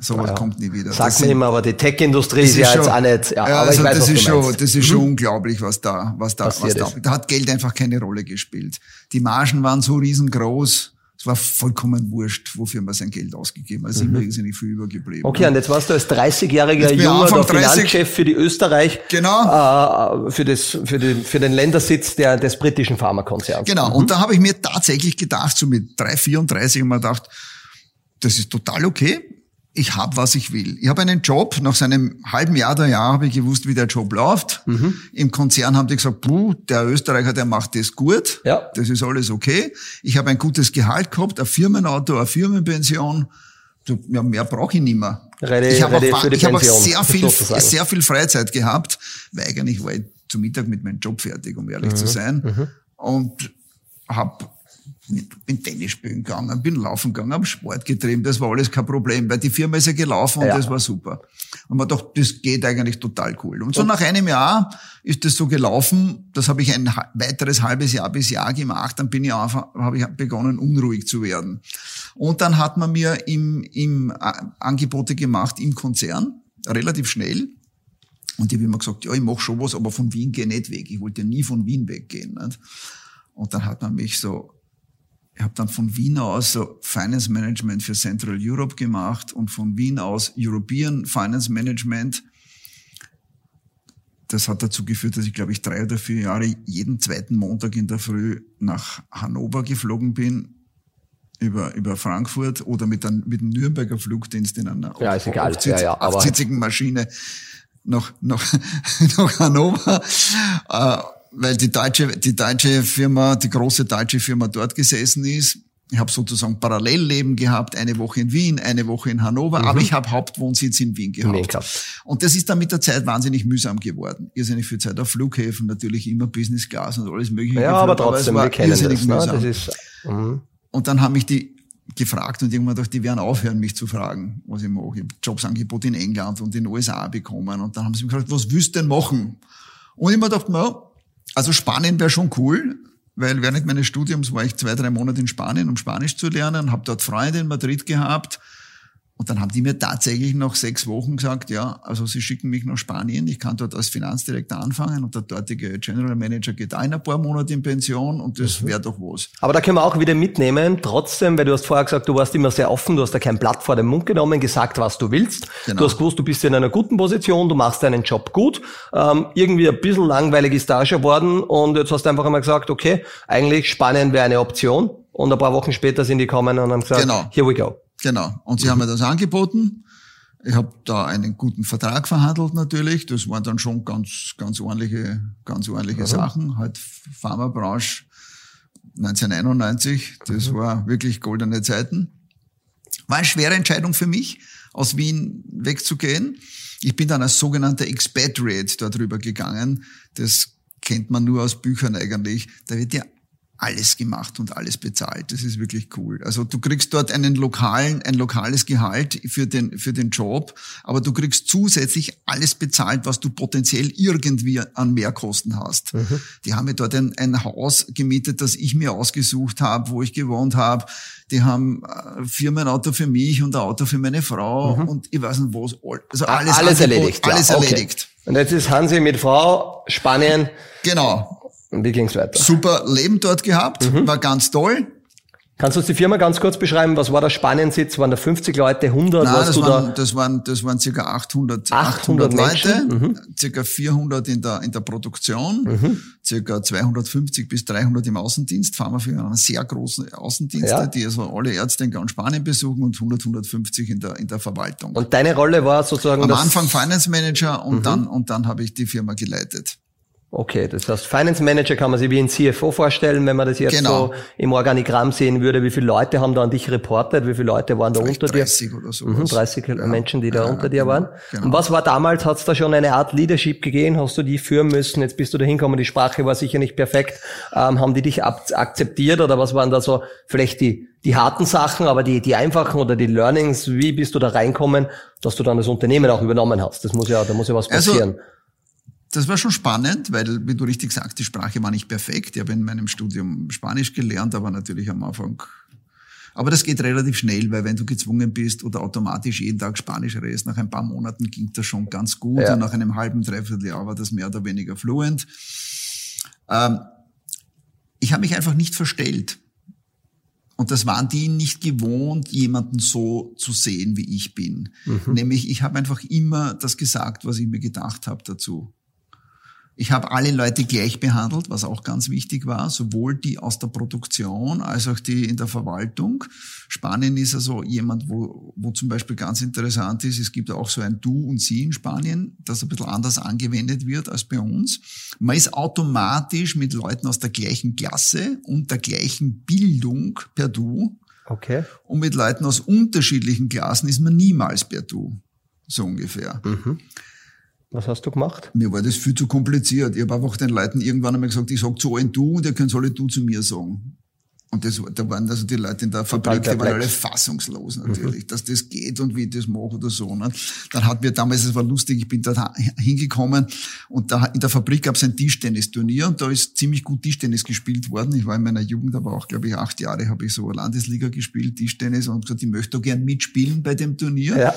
A: Sowas ja. kommt nie wieder.
B: Sagt mir immer, aber die Tech-Industrie ist, ist ja schon, jetzt auch nicht. Ja,
A: ja also weiß, das ist schon, das ist mhm. schon unglaublich, was da, was da, was da. Da hat Geld einfach keine Rolle gespielt. Die Margen waren so riesengroß. Es war vollkommen wurscht, wofür man sein Geld ausgegeben hat. Es ist mhm. irrsinnig viel übergeblieben.
B: Okay, und jetzt warst du als 30-jähriger junger der Finanzchef für die Österreich,
A: genau.
B: äh, für, das, für, den, für den Ländersitz der, des britischen Pharmakonzerns.
A: Genau, mhm. und da habe ich mir tatsächlich gedacht, so mit 3, 34, und mir gedacht, das ist total okay ich habe, was ich will. Ich habe einen Job, nach seinem halben Jahr, der Jahr habe ich gewusst, wie der Job läuft. Mhm. Im Konzern haben die gesagt, puh, der Österreicher, der macht das gut. Ja. Das ist alles okay. Ich habe ein gutes Gehalt gehabt, ein Firmenauto, eine Firmenpension. Ja, mehr brauche ich nicht mehr.
B: Ready,
A: ich habe
B: auch,
A: ich hab auch sehr viel, sehr viel Freizeit gehabt, weil eigentlich war ich zu Mittag mit meinem Job fertig, um ehrlich mhm. zu sein. Mhm. Und habe bin Tennis spielen gegangen, bin laufen gegangen, habe Sport getrieben, das war alles kein Problem, weil die Firma ist ja gelaufen und ja. das war super. Und man dachte, das geht eigentlich total cool. Und so nach einem Jahr ist das so gelaufen, das habe ich ein weiteres halbes Jahr bis Jahr gemacht, dann bin ich einfach, habe ich begonnen, unruhig zu werden. Und dann hat man mir im, im äh, Angebote gemacht im Konzern, relativ schnell. Und ich habe immer gesagt, ja, ich mache schon was, aber von Wien gehe ich nicht weg. Ich wollte nie von Wien weggehen. Nicht? Und dann hat man mich so ich habe dann von Wien aus so Finance Management für Central Europe gemacht und von Wien aus European Finance Management. Das hat dazu geführt, dass ich, glaube ich, drei oder vier Jahre jeden zweiten Montag in der Früh nach Hannover geflogen bin, über, über Frankfurt oder mit, einem, mit dem Nürnberger Flugdienst in einer
B: ja, ist egal. ja, ja,
A: achtsitzigen Maschine nach, nach, nach Hannover. Äh, weil die deutsche, die deutsche Firma, die große deutsche Firma dort gesessen ist. Ich habe sozusagen Parallellleben gehabt, eine Woche in Wien, eine Woche in Hannover, mhm. aber ich habe Hauptwohnsitz in Wien gehabt. Nee, und das ist dann mit der Zeit wahnsinnig mühsam geworden. Irrsinnig viel Zeit auf Flughäfen, natürlich immer Business Class und alles mögliche.
B: Ja, aber trotzdem, aber wir kennen das. Ne? das ist,
A: mhm. Und dann haben mich die gefragt und irgendwann dachte, die werden aufhören, mich zu fragen, was ich mache. Ich habe Jobsangebot in England und in den USA bekommen und dann haben sie mich gefragt, was willst du denn machen? Und ich mir gedacht, na, also Spanien wäre schon cool, weil während meines Studiums war ich zwei, drei Monate in Spanien, um Spanisch zu lernen, habe dort Freunde in Madrid gehabt und dann haben die mir tatsächlich nach sechs Wochen gesagt, ja, also sie schicken mich nach Spanien, ich kann dort als Finanzdirektor anfangen und der dortige General Manager geht auch in ein paar Monate in Pension und das mhm. wäre doch was.
B: Aber da können wir auch wieder mitnehmen, trotzdem, weil du hast vorher gesagt, du warst immer sehr offen, du hast da kein Blatt vor den Mund genommen, gesagt, was du willst. Genau. Du hast gewusst, du bist in einer guten Position, du machst deinen Job gut. Ähm, irgendwie ein bisschen langweilig ist da schon worden und jetzt hast du einfach einmal gesagt, okay, eigentlich Spanien wäre eine Option und ein paar Wochen später sind die gekommen und haben gesagt, genau. here we go.
A: Genau. Und sie mhm. haben mir das angeboten. Ich habe da einen guten Vertrag verhandelt natürlich. Das waren dann schon ganz, ganz ordentliche, ganz ordentliche mhm. Sachen. Halt Pharmabranche 1991. Das mhm. war wirklich goldene Zeiten. War eine schwere Entscheidung für mich, aus Wien wegzugehen. Ich bin dann als sogenannter Expatriate darüber gegangen. Das kennt man nur aus Büchern eigentlich. Da wird ja alles gemacht und alles bezahlt. Das ist wirklich cool. Also du kriegst dort einen lokalen, ein lokales Gehalt für den, für den Job, aber du kriegst zusätzlich alles bezahlt, was du potenziell irgendwie an Mehrkosten hast. Mhm. Die haben mir dort ein, ein Haus gemietet, das ich mir ausgesucht habe, wo ich gewohnt habe. Die haben äh, Firmenauto für mich und ein Auto für meine Frau mhm. und ich weiß nicht was.
B: Also alles, alles erledigt.
A: Alles ja, okay. erledigt.
B: Und jetzt ist Hansi mit Frau, Spanien.
A: Genau.
B: Und wie ging's weiter?
A: Super Leben dort gehabt, mhm. war ganz toll.
B: Kannst du uns die Firma ganz kurz beschreiben? Was war der Spaniensitz? Waren da 50 Leute, 100?
A: Nein, das waren, da? das waren, das waren circa 800, 800, 800 Leute, mhm. circa 400 in der, in der Produktion, mhm. circa 250 bis 300 im Außendienst. Fahren wir für einen sehr großen Außendienst, ja. die also alle Ärzte in ganz Spanien besuchen und 100, 150 in der, in der Verwaltung.
B: Und deine Rolle war sozusagen
A: Am Anfang Finance Manager und mhm. dann, und dann habe ich die Firma geleitet.
B: Okay, das heißt, Finance Manager kann man sich wie ein CFO vorstellen, wenn man das jetzt genau. so im Organigramm sehen würde. Wie viele Leute haben da an dich reportet? Wie viele Leute waren da Vielleicht unter 30 dir? 30 oder so. Mhm, 30 ja. Menschen, die da ja, unter dir genau, waren. Genau. Und was war damals? Hat es da schon eine Art Leadership gegeben? Hast du die führen müssen? Jetzt bist du da hingekommen, die Sprache war sicher nicht perfekt. Ähm, haben die dich akzeptiert oder was waren da so vielleicht die, die harten Sachen, aber die, die einfachen oder die Learnings? Wie bist du da reinkommen, dass du dann das Unternehmen auch übernommen hast? Das muss ja, da muss ja was also, passieren. Also,
A: das war schon spannend, weil, wie du richtig sagst, die Sprache war nicht perfekt. Ich habe in meinem Studium Spanisch gelernt, aber natürlich am Anfang. Aber das geht relativ schnell, weil wenn du gezwungen bist oder automatisch jeden Tag Spanisch redest, nach ein paar Monaten ging das schon ganz gut ja. und nach einem halben, dreiviertel Jahr war das mehr oder weniger fluent. Ähm, ich habe mich einfach nicht verstellt. Und das waren die nicht gewohnt, jemanden so zu sehen, wie ich bin. Mhm. Nämlich, ich habe einfach immer das gesagt, was ich mir gedacht habe dazu. Ich habe alle Leute gleich behandelt, was auch ganz wichtig war, sowohl die aus der Produktion als auch die in der Verwaltung. Spanien ist also jemand, wo, wo zum Beispiel ganz interessant ist, es gibt auch so ein Du und Sie in Spanien, das ein bisschen anders angewendet wird als bei uns. Man ist automatisch mit Leuten aus der gleichen Klasse und der gleichen Bildung per Du.
B: Okay.
A: Und mit Leuten aus unterschiedlichen Klassen ist man niemals per Du. So ungefähr. Mhm.
B: Was hast du gemacht?
A: Mir war das viel zu kompliziert. Ich habe einfach den Leuten irgendwann einmal gesagt, ich sage zu allen du und ihr könnt alle du zu mir sagen. Und das, da waren also die Leute in der Fabrik, die waren alle fassungslos natürlich, mhm. dass das geht und wie ich das mache oder so. Ne? Dann hat mir damals, es war lustig, ich bin da hingekommen und da in der Fabrik gab es ein Tischtennisturnier und da ist ziemlich gut Tischtennis gespielt worden. Ich war in meiner Jugend, aber auch, glaube ich, acht Jahre habe ich so Landesliga gespielt, Tischtennis und gesagt, ich möchte da gern mitspielen bei dem Turnier. Ja.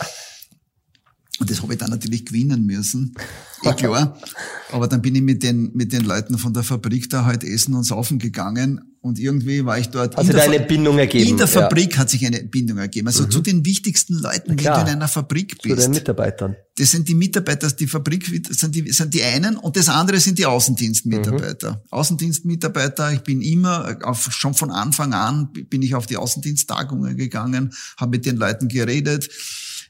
A: Und das habe ich dann natürlich gewinnen müssen. Eh klar. Aber dann bin ich mit den, mit den Leuten von der Fabrik da halt essen und saufen gegangen. Und irgendwie war ich dort.
B: Hat sich da eine Bindung ergeben?
A: In der Fabrik ja. hat sich eine Bindung ergeben. Also mhm. zu den wichtigsten Leuten, wenn du in einer Fabrik bist.
B: Zu den Mitarbeitern.
A: Das sind die Mitarbeiter, die Fabrik sind die, sind die einen und das andere sind die Außendienstmitarbeiter. Mhm. Außendienstmitarbeiter, ich bin immer, auf, schon von Anfang an bin ich auf die Außendiensttagungen gegangen, habe mit den Leuten geredet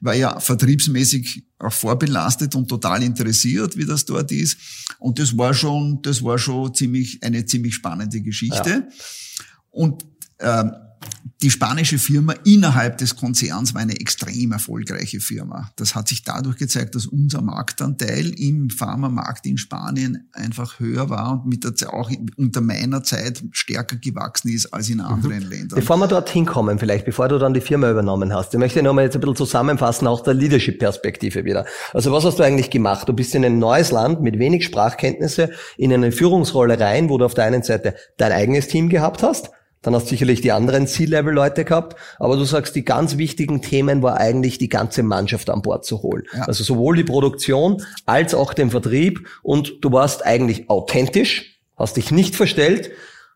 A: war ja vertriebsmäßig auch vorbelastet und total interessiert, wie das dort ist. Und das war schon, das war schon ziemlich, eine ziemlich spannende Geschichte. Ja. Und äh, die spanische Firma innerhalb des Konzerns war eine extrem erfolgreiche Firma. Das hat sich dadurch gezeigt, dass unser Marktanteil im Pharmamarkt in Spanien einfach höher war und mit der Zeit auch unter meiner Zeit stärker gewachsen ist als in anderen mhm. Ländern.
B: Bevor wir dorthin kommen, vielleicht, bevor du dann die Firma übernommen hast, ich möchte nochmal jetzt ein bisschen zusammenfassen, auch der Leadership-Perspektive wieder. Also was hast du eigentlich gemacht? Du bist in ein neues Land mit wenig Sprachkenntnisse in eine Führungsrolle rein, wo du auf der einen Seite dein eigenes Team gehabt hast, dann hast du sicherlich die anderen C-Level-Leute gehabt, aber du sagst, die ganz wichtigen Themen war eigentlich die ganze Mannschaft an Bord zu holen. Ja. Also sowohl die Produktion als auch den Vertrieb und du warst eigentlich authentisch, hast dich nicht verstellt,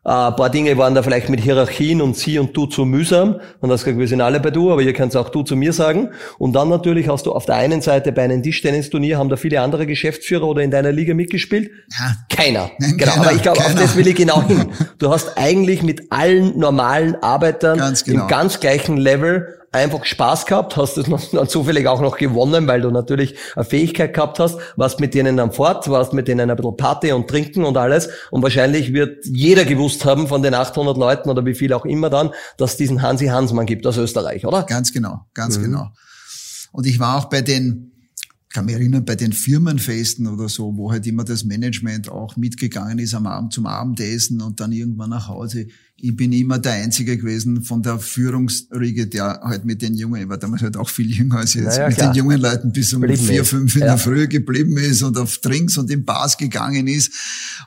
B: ein paar Dinge waren da vielleicht mit Hierarchien und sie und du zu mühsam. Und das gesagt, wir sind alle bei du, aber ihr könnt es auch du zu mir sagen. Und dann natürlich hast du auf der einen Seite bei einem Tischtennisturnier haben da viele andere Geschäftsführer oder in deiner Liga mitgespielt? Ja. Keiner. Nein, genau. Keiner, aber ich glaube, auf das will ich genau hin. Du hast eigentlich mit allen normalen Arbeitern ganz genau. im ganz gleichen Level einfach Spaß gehabt, hast es dann zufällig auch noch gewonnen, weil du natürlich eine Fähigkeit gehabt hast, warst mit denen am Fort, warst mit denen ein bisschen Party und Trinken und alles und wahrscheinlich wird jeder gewusst haben von den 800 Leuten oder wie viel auch immer dann, dass es diesen Hansi Hansmann gibt aus Österreich, oder?
A: Ganz genau, ganz mhm. genau. Und ich war auch bei den kann mich erinnern, bei den Firmenfesten oder so, wo halt immer das Management auch mitgegangen ist am Abend zum Abendessen und dann irgendwann nach Hause. Ich bin immer der Einzige gewesen von der Führungsriege, der halt mit den Jungen, ich war damals halt auch viel jünger als jetzt, naja, mit klar. den jungen Leuten bis um Blieben vier, fünf in ja. der Früh geblieben ist und auf Drinks und in Bars gegangen ist.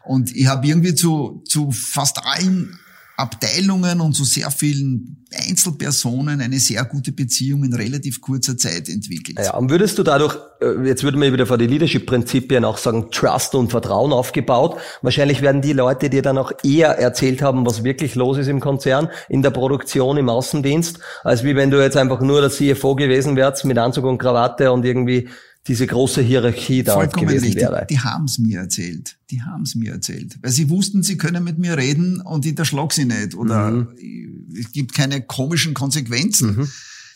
A: Und ich habe irgendwie zu, zu fast allen Abteilungen und zu sehr vielen Einzelpersonen eine sehr gute Beziehung in relativ kurzer Zeit entwickelt.
B: Ja, und würdest du dadurch, äh, jetzt würde man wieder vor die Leadership-Prinzipien auch sagen, Trust und Vertrauen aufgebaut. Wahrscheinlich werden die Leute dir dann auch eher erzählt haben, was wirklich los ist im Konzern, in der Produktion, im Außendienst, als wie wenn du jetzt einfach nur der CFO gewesen wärst mit Anzug und Krawatte und irgendwie diese große Hierarchie da Vollkommen gewesen richtig. wäre.
A: Die, die haben es mir erzählt. Die haben es mir erzählt. Weil sie wussten, sie können mit mir reden und ich erschlag sie nicht. Oder mhm. es gibt keine komischen Konsequenzen. Mhm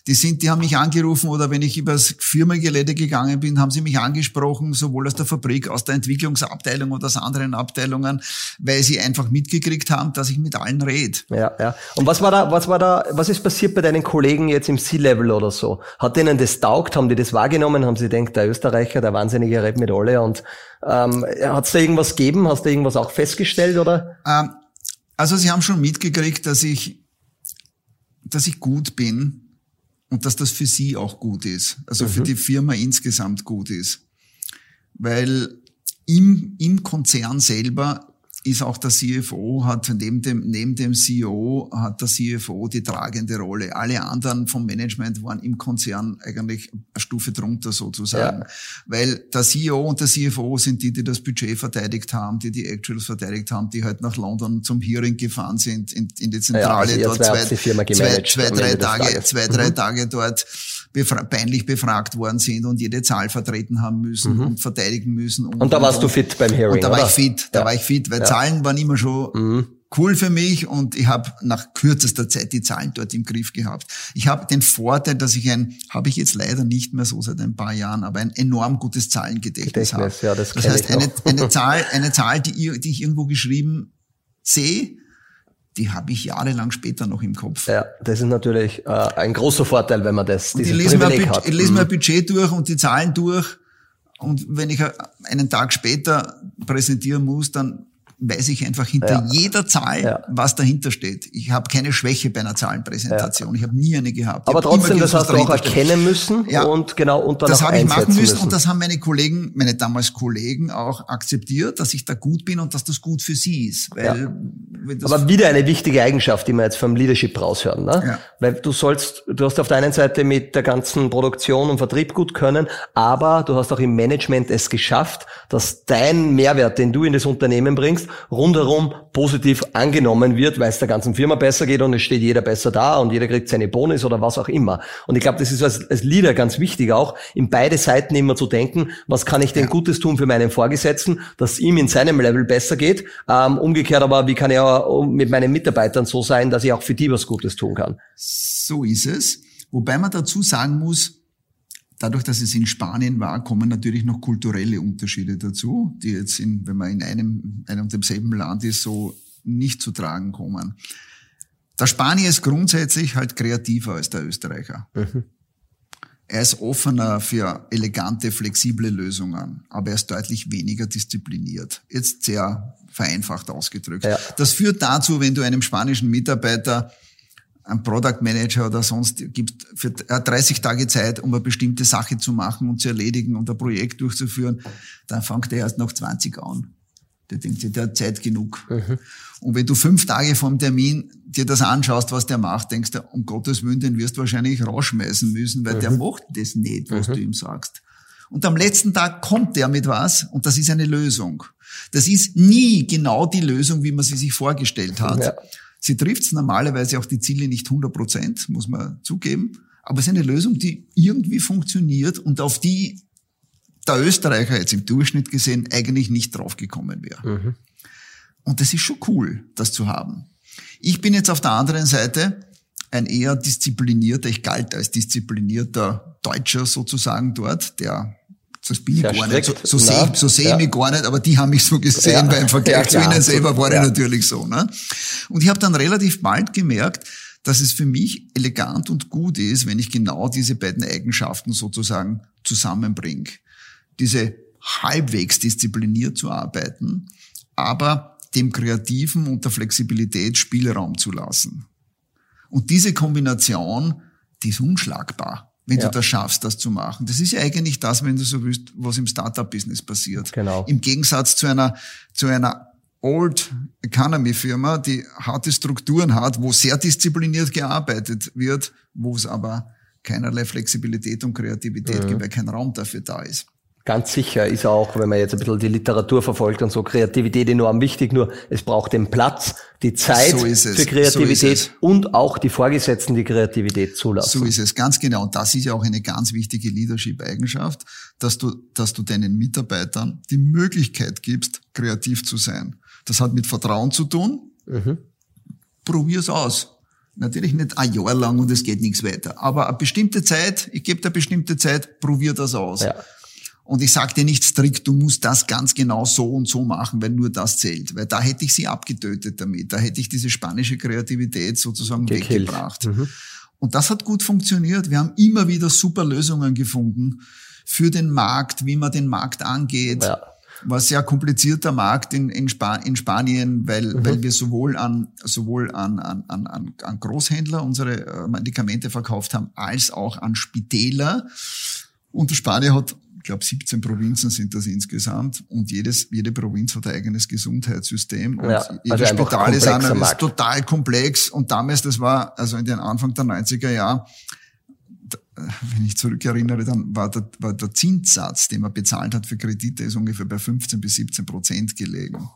A: die sind, die haben mich angerufen oder wenn ich übers Firmengelände gegangen bin, haben sie mich angesprochen, sowohl aus der Fabrik, aus der Entwicklungsabteilung oder aus anderen Abteilungen, weil sie einfach mitgekriegt haben, dass ich mit allen rede.
B: Ja, ja. Und was war da, was war da, was ist passiert bei deinen Kollegen jetzt im C-Level oder so? Hat denen das taugt? Haben die das wahrgenommen? Haben sie gedacht, der Österreicher, der Wahnsinnige redet mit alle und ähm, hat es da irgendwas gegeben? Hast du irgendwas auch festgestellt oder?
A: Ähm, also sie haben schon mitgekriegt, dass ich, dass ich gut bin und dass das für sie auch gut ist, also mhm. für die Firma insgesamt gut ist. Weil im, im Konzern selber ist auch der CFO, hat neben dem, neben dem CEO hat der CFO die tragende Rolle. Alle anderen vom Management waren im Konzern eigentlich eine Stufe drunter sozusagen. Ja. Weil der CEO und der CFO sind die, die das Budget verteidigt haben, die die Actuals verteidigt haben, die halt nach London zum Hearing gefahren sind, in, in die Zentrale ja, also dort zwei, zwei, zwei, drei Tage, zwei, drei mhm. Tage dort befra peinlich befragt worden sind und jede Zahl vertreten haben müssen mhm. und verteidigen müssen.
B: Und, und da warst und, du fit beim Hearing,
A: Und da oder? war ich fit, da ja. war ich fit, weil. Zahlen waren immer schon mhm. cool für mich und ich habe nach kürzester Zeit die Zahlen dort im Griff gehabt. Ich habe den Vorteil, dass ich ein, habe ich jetzt leider nicht mehr so seit ein paar Jahren, aber ein enorm gutes Zahlengedächtnis habe. Ja, das, das heißt, eine, eine Zahl, eine Zahl, die, die ich irgendwo geschrieben sehe, die habe ich jahrelang später noch im Kopf.
B: Ja, das ist natürlich äh, ein großer Vorteil, wenn man das
A: und ich lese, mir hat. ich lese mhm. mir ein Budget durch und die Zahlen durch und wenn ich einen Tag später präsentieren muss, dann weiß ich einfach hinter ja. jeder Zahl, ja. was dahinter steht. Ich habe keine Schwäche bei einer Zahlenpräsentation. Ja. Ich habe nie eine gehabt.
B: Aber trotzdem, gewusst, das hast du auch erkennen müssen
A: ja. und genau und dann Das habe ich machen müssen, müssen, und das haben meine Kollegen, meine damals Kollegen auch akzeptiert, dass ich da gut bin und dass das gut für sie ist. Weil,
B: Aber wieder eine wichtige Eigenschaft, die wir jetzt vom Leadership raushören. Ne? Ja. Weil du sollst, du hast auf der einen Seite mit der ganzen Produktion und Vertrieb gut können, aber du hast auch im Management es geschafft, dass dein Mehrwert, den du in das Unternehmen bringst, rundherum positiv angenommen wird, weil es der ganzen Firma besser geht und es steht jeder besser da und jeder kriegt seine Bonus oder was auch immer. Und ich glaube, das ist als, als Leader ganz wichtig auch, in beide Seiten immer zu denken, was kann ich denn Gutes tun für meinen Vorgesetzten, dass ihm in seinem Level besser geht. Ähm, umgekehrt aber, wie kann ich auch mit meinen Mitarbeitern so sein, dass ich auch für die was Gutes tun kann.
A: So ist es. Wobei man dazu sagen muss, Dadurch, dass es in Spanien war, kommen natürlich noch kulturelle Unterschiede dazu, die jetzt, in, wenn man in einem, einem und demselben Land ist, so nicht zu tragen kommen. Der Spanier ist grundsätzlich halt kreativer als der Österreicher. Mhm. Er ist offener für elegante, flexible Lösungen, aber er ist deutlich weniger diszipliniert. Jetzt sehr vereinfacht ausgedrückt. Ja. Das führt dazu, wenn du einem spanischen Mitarbeiter ein Product Manager oder sonst gibt für 30 Tage Zeit, um eine bestimmte Sache zu machen und zu erledigen und ein Projekt durchzuführen, dann fängt er erst noch 20 an. Der denkt sich, der hat Zeit genug. Mhm. Und wenn du fünf Tage vom Termin dir das anschaust, was der macht, denkst du, um Gottes Willen, den wirst du wahrscheinlich rausschmeißen müssen, weil mhm. der macht das nicht, was mhm. du ihm sagst. Und am letzten Tag kommt der mit was und das ist eine Lösung. Das ist nie genau die Lösung, wie man sie sich vorgestellt hat. Ja. Sie trifft normalerweise auch die Ziele nicht 100 Prozent, muss man zugeben. Aber es ist eine Lösung, die irgendwie funktioniert und auf die der Österreicher jetzt im Durchschnitt gesehen eigentlich nicht draufgekommen wäre. Mhm. Und das ist schon cool, das zu haben. Ich bin jetzt auf der anderen Seite ein eher disziplinierter, ich galt als disziplinierter Deutscher sozusagen dort, der das bin ich Sehr gar strikt. nicht. So, so sehe so seh ja. ich mich gar nicht, aber die haben mich so gesehen, ja. weil im Vergleich ja, zu ihnen selber war ich natürlich so. Ne? Und ich habe dann relativ bald gemerkt, dass es für mich elegant und gut ist, wenn ich genau diese beiden Eigenschaften sozusagen zusammenbringe. Diese halbwegs diszipliniert zu arbeiten, aber dem Kreativen und der Flexibilität Spielraum zu lassen. Und diese Kombination, die ist unschlagbar wenn ja. du das schaffst, das zu machen. Das ist ja eigentlich das, wenn du so willst, was im Startup-Business passiert.
B: Genau.
A: Im Gegensatz zu einer, zu einer Old Economy Firma, die harte Strukturen hat, wo sehr diszipliniert gearbeitet wird, wo es aber keinerlei Flexibilität und Kreativität mhm. gibt, weil kein Raum dafür da ist.
B: Ganz sicher ist auch, wenn man jetzt ein bisschen die Literatur verfolgt und so, Kreativität enorm wichtig, nur es braucht den Platz, die Zeit so für Kreativität so und auch die Vorgesetzten, die Kreativität zulassen.
A: So ist es, ganz genau. Und das ist ja auch eine ganz wichtige Leadership-Eigenschaft, dass du, dass du deinen Mitarbeitern die Möglichkeit gibst, kreativ zu sein. Das hat mit Vertrauen zu tun. Mhm. Probier's aus. Natürlich nicht ein Jahr lang und es geht nichts weiter. Aber eine bestimmte Zeit, ich gebe dir eine bestimmte Zeit, probier das aus. Ja. Und ich sage dir nicht strikt, du musst das ganz genau so und so machen, weil nur das zählt. Weil da hätte ich sie abgetötet damit. Da hätte ich diese spanische Kreativität sozusagen Gekillt. weggebracht. Mhm. Und das hat gut funktioniert. Wir haben immer wieder super Lösungen gefunden für den Markt, wie man den Markt angeht. Ja. War sehr komplizierter Markt in, in, Spa in Spanien, weil, mhm. weil wir sowohl an, sowohl an, an, an, an Großhändler unsere äh, Medikamente verkauft haben, als auch an Spitäler. Und der Spanier hat glaube 17 Provinzen sind das insgesamt und jedes, jede Provinz hat ein eigenes Gesundheitssystem und ja, also jedes Spital ist, einer, ist total komplex und damals, das war also in den Anfang der 90er Jahre, wenn ich zurückerinnere, dann war der, war der Zinssatz, den man bezahlt hat für Kredite, ist ungefähr bei 15 bis 17 Prozent gelegen.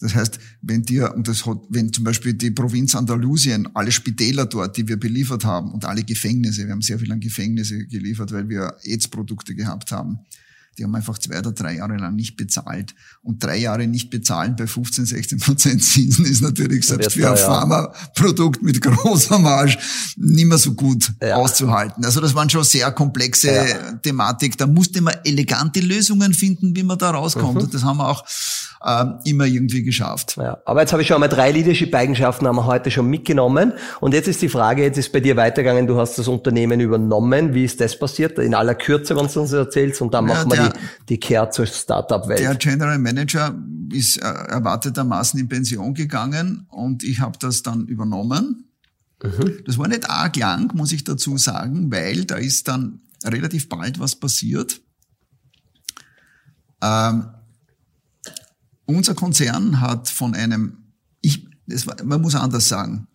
A: Das heißt, wenn dir, und das hat, wenn zum Beispiel die Provinz Andalusien, alle Spitäler dort, die wir beliefert haben und alle Gefängnisse, wir haben sehr viel an Gefängnisse geliefert, weil wir AIDS-Produkte gehabt haben, die haben einfach zwei oder drei Jahre lang nicht bezahlt. Und drei Jahre nicht bezahlen bei 15, 16 Prozent Zinsen ist natürlich selbst für ein. Pharmaprodukt mit großer Marge nicht mehr so gut ja. auszuhalten. Also das waren schon sehr komplexe ja. Thematik. Da musste man elegante Lösungen finden, wie man da rauskommt. Mhm. Und das haben wir auch ähm, immer irgendwie geschafft.
B: Ja, aber jetzt habe ich schon einmal drei Leadership-Eigenschaften haben wir heute schon mitgenommen. Und jetzt ist die Frage, jetzt ist bei dir weitergegangen, du hast das Unternehmen übernommen. Wie ist das passiert? In aller Kürze, wenn du uns erzählst. Und dann ja, machen wir der, die, Kehr zur Startup-Welt.
A: Der General Manager ist äh, erwartetermaßen in Pension gegangen und ich habe das dann übernommen. Mhm. Das war nicht arg lang, muss ich dazu sagen, weil da ist dann relativ bald was passiert. Ähm, unser Konzern hat von einem, ich, war, man muss anders sagen,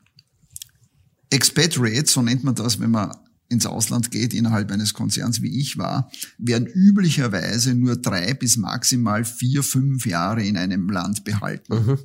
A: Expatriates, so nennt man das, wenn man ins Ausland geht innerhalb eines Konzerns, wie ich war, werden üblicherweise nur drei bis maximal vier, fünf Jahre in einem Land behalten. Mhm.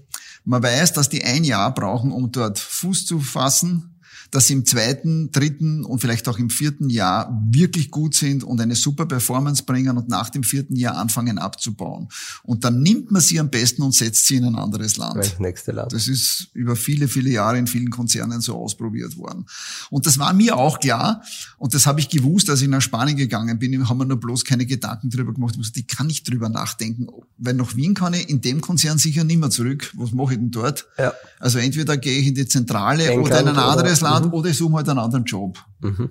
A: Man weiß, dass die ein Jahr brauchen, um dort Fuß zu fassen, dass sie im zweiten, dritten und vielleicht auch im vierten Jahr wirklich gut sind und eine super Performance bringen und nach dem vierten Jahr anfangen abzubauen. Und dann nimmt man sie am besten und setzt sie in ein anderes Land. Das
B: nächste Land.
A: Das ist über viele, viele Jahre in vielen Konzernen so ausprobiert worden. Und das war mir auch klar. Und das habe ich gewusst, als ich nach Spanien gegangen bin, haben wir nur bloß keine Gedanken drüber gemacht. Die kann ich drüber nachdenken. Weil nach Wien kann ich in dem Konzern sicher nicht mehr zurück. Was mache ich denn dort? Ja. Also entweder gehe ich in die Zentrale England oder in ein anderes oder, Land mhm. oder ich suche halt einen anderen Job. Mhm.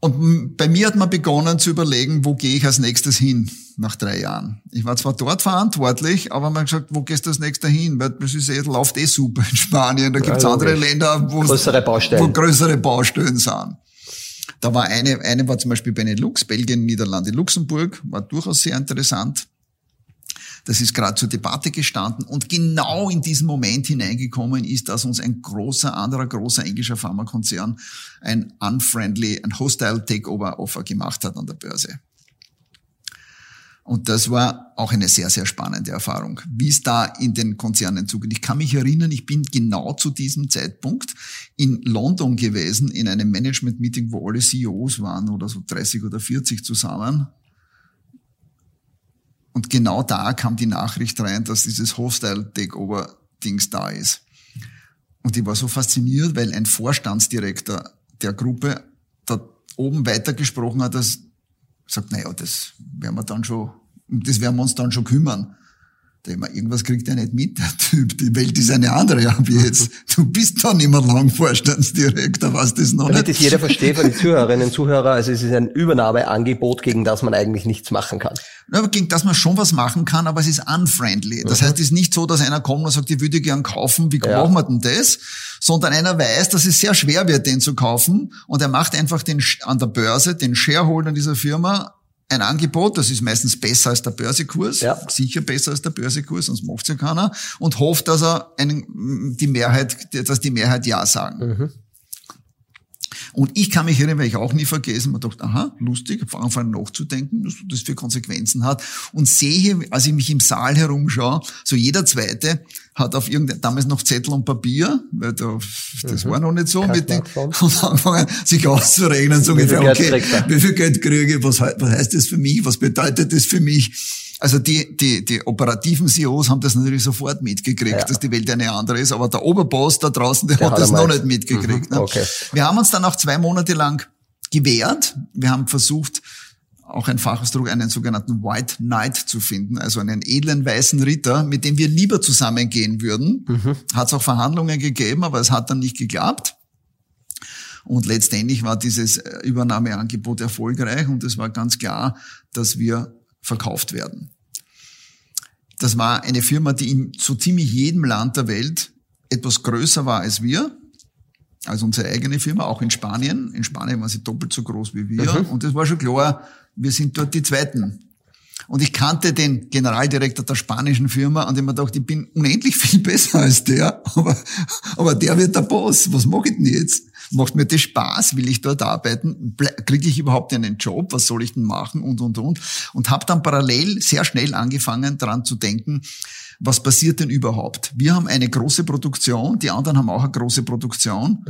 A: Und bei mir hat man begonnen zu überlegen, wo gehe ich als nächstes hin nach drei Jahren. Ich war zwar dort verantwortlich, aber man hat gesagt, wo gehst du als nächster hin? Weil das ist eh, läuft eh super in Spanien. Da gibt es andere Länder, wo größere Baustellen. wo größere Baustellen sind. Da war eine, eine war zum Beispiel Benelux, Belgien, Niederlande, Luxemburg, war durchaus sehr interessant. Das ist gerade zur Debatte gestanden und genau in diesen Moment hineingekommen ist, dass uns ein großer, anderer großer englischer Pharmakonzern ein unfriendly, ein hostile Takeover Offer gemacht hat an der Börse. Und das war auch eine sehr, sehr spannende Erfahrung, wie es da in den Konzernen zugeht. Ich kann mich erinnern, ich bin genau zu diesem Zeitpunkt in London gewesen, in einem Management-Meeting, wo alle CEOs waren oder so 30 oder 40 zusammen. Und genau da kam die Nachricht rein, dass dieses Hostile-Takeover-Dings da ist. Und ich war so fasziniert, weil ein Vorstandsdirektor der Gruppe da oben weitergesprochen hat, dass sagt, naja, das werden wir dann schon, das werden wir uns dann schon kümmern. Immer, irgendwas kriegt er nicht mit, der Typ. Die Welt ist eine andere ab jetzt. Du bist dann immer lang Vorstandsdirektor, was das noch
B: Damit nicht. das jeder versteht von den Zuhörerinnen und Zuhörer, also es ist ein Übernahmeangebot, gegen das man eigentlich nichts machen kann.
A: Ja, gegen das man schon was machen kann, aber es ist unfriendly. Das mhm. heißt, es ist nicht so, dass einer kommt und sagt, ich würde gern kaufen, wie ja. machen wir denn das? Sondern einer weiß, dass es sehr schwer wird, den zu kaufen und er macht einfach den, an der Börse den Shareholder dieser Firma ein Angebot, das ist meistens besser als der Börsekurs,
B: Ja.
A: sicher besser als der Börsekurs, sonst macht's ja keiner, und hofft, dass er einen, die Mehrheit, dass die Mehrheit Ja sagen. Und ich kann mich erinnern, weil ich auch nie vergessen, man dachte, aha, lustig, auf Anfang nachzudenken, was das für Konsequenzen hat. Und sehe, als ich mich im Saal herumschaue, so jeder Zweite hat auf irgendein, damals noch Zettel und Papier, weil da, das war noch nicht so,
B: Mhm. Kein
A: mit den, und angefangen, sich auszurechnen, so ungefähr, okay, wie viel Geld kriege ich, was, was heißt das für mich, was bedeutet das für mich? Also die, die, die operativen CEOs haben das natürlich sofort mitgekriegt,
B: Ja.
A: dass die Welt eine andere ist, aber der Oberboss da draußen, der,
B: Der
A: hat
B: hat
A: das noch nicht mitgekriegt.
B: Mhm,
A: ne?
B: okay.
A: Wir haben uns dann auch zwei Monate lang gewehrt. Wir haben versucht, auch ein Fachausdruck, einen sogenannten White Knight zu finden, also einen edlen weißen Ritter, mit dem wir lieber zusammengehen würden. Hat es auch Verhandlungen gegeben, aber es hat dann nicht geklappt. Und letztendlich war dieses äh, Übernahmeangebot erfolgreich und es war ganz klar, dass wir verkauft werden. Das war eine Firma, die in so ziemlich jedem Land der Welt etwas größer war als wir. Also unsere eigene Firma, auch in Spanien. In Spanien war sie doppelt so groß wie wir. Und es war schon klar, wir sind dort die Zweiten. Und ich kannte den Generaldirektor der spanischen Firma und ich mir gedacht, ich bin unendlich viel besser als der, aber, aber der wird der Boss. Was mache ich denn jetzt? Macht mir das Spaß? Will ich dort arbeiten? Kriege ich überhaupt einen Job? Was soll ich denn machen? Und, und, und. Und habe dann parallel sehr schnell angefangen, daran zu denken, was passiert denn überhaupt? Wir haben eine große Produktion, die anderen haben auch eine große Produktion.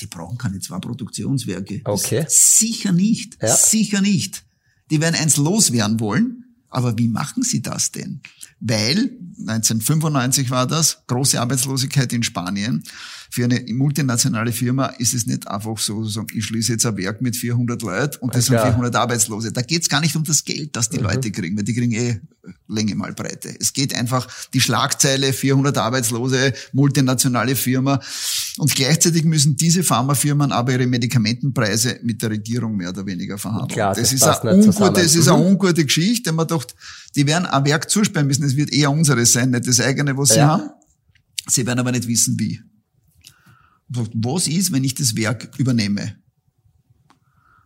A: Die brauchen keine zwei Produktionswerke. Das
B: Okay.
A: Sicher nicht.
B: Ja.
A: Sicher nicht. Die werden eins loswerden wollen. Aber wie machen sie das denn? Weil 1995 war das, große Arbeitslosigkeit in Spanien. Für eine multinationale Firma ist es nicht einfach so, so sagen, ich schließe jetzt ein Werk mit 400 Leuten und das sind
B: klar.
A: 400 Arbeitslose. Da geht es gar nicht um das Geld, das die Leute kriegen, weil die kriegen eh Länge mal Breite. Es geht einfach die Schlagzeile 400 Arbeitslose, multinationale Firma und gleichzeitig müssen diese Pharmafirmen aber ihre Medikamentenpreise mit der Regierung mehr oder weniger verhandeln.
B: Klar,
A: das,
B: das
A: ist eine ungute, das ist eine
B: Mhm.
A: ungute Geschichte. Man dachte, die werden ein Werk zusperren müssen. Es wird eher unseres sein, nicht das eigene, was sie
B: Ja.
A: haben. Sie werden aber nicht wissen, wie. Was ist, wenn ich das Werk übernehme?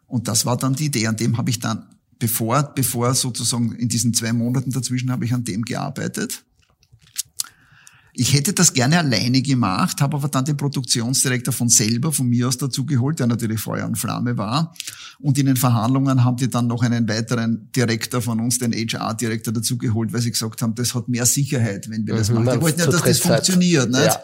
A: Und das war dann die Idee. An dem habe ich dann, bevor, bevor sozusagen in diesen zwei Monaten dazwischen habe ich an dem gearbeitet. Ich hätte das gerne alleine gemacht, habe aber dann den Produktionsdirektor von selber, von mir aus dazu geholt, der natürlich Feuer und Flamme war. Und in den Verhandlungen haben die dann noch einen weiteren Direktor von uns, den HR-Direktor, dazu geholt, weil sie gesagt haben, das hat mehr Sicherheit, wenn wir das
B: Mhm,
A: machen. Die wollten ja, dass das funktioniert. Nicht?
B: Ja.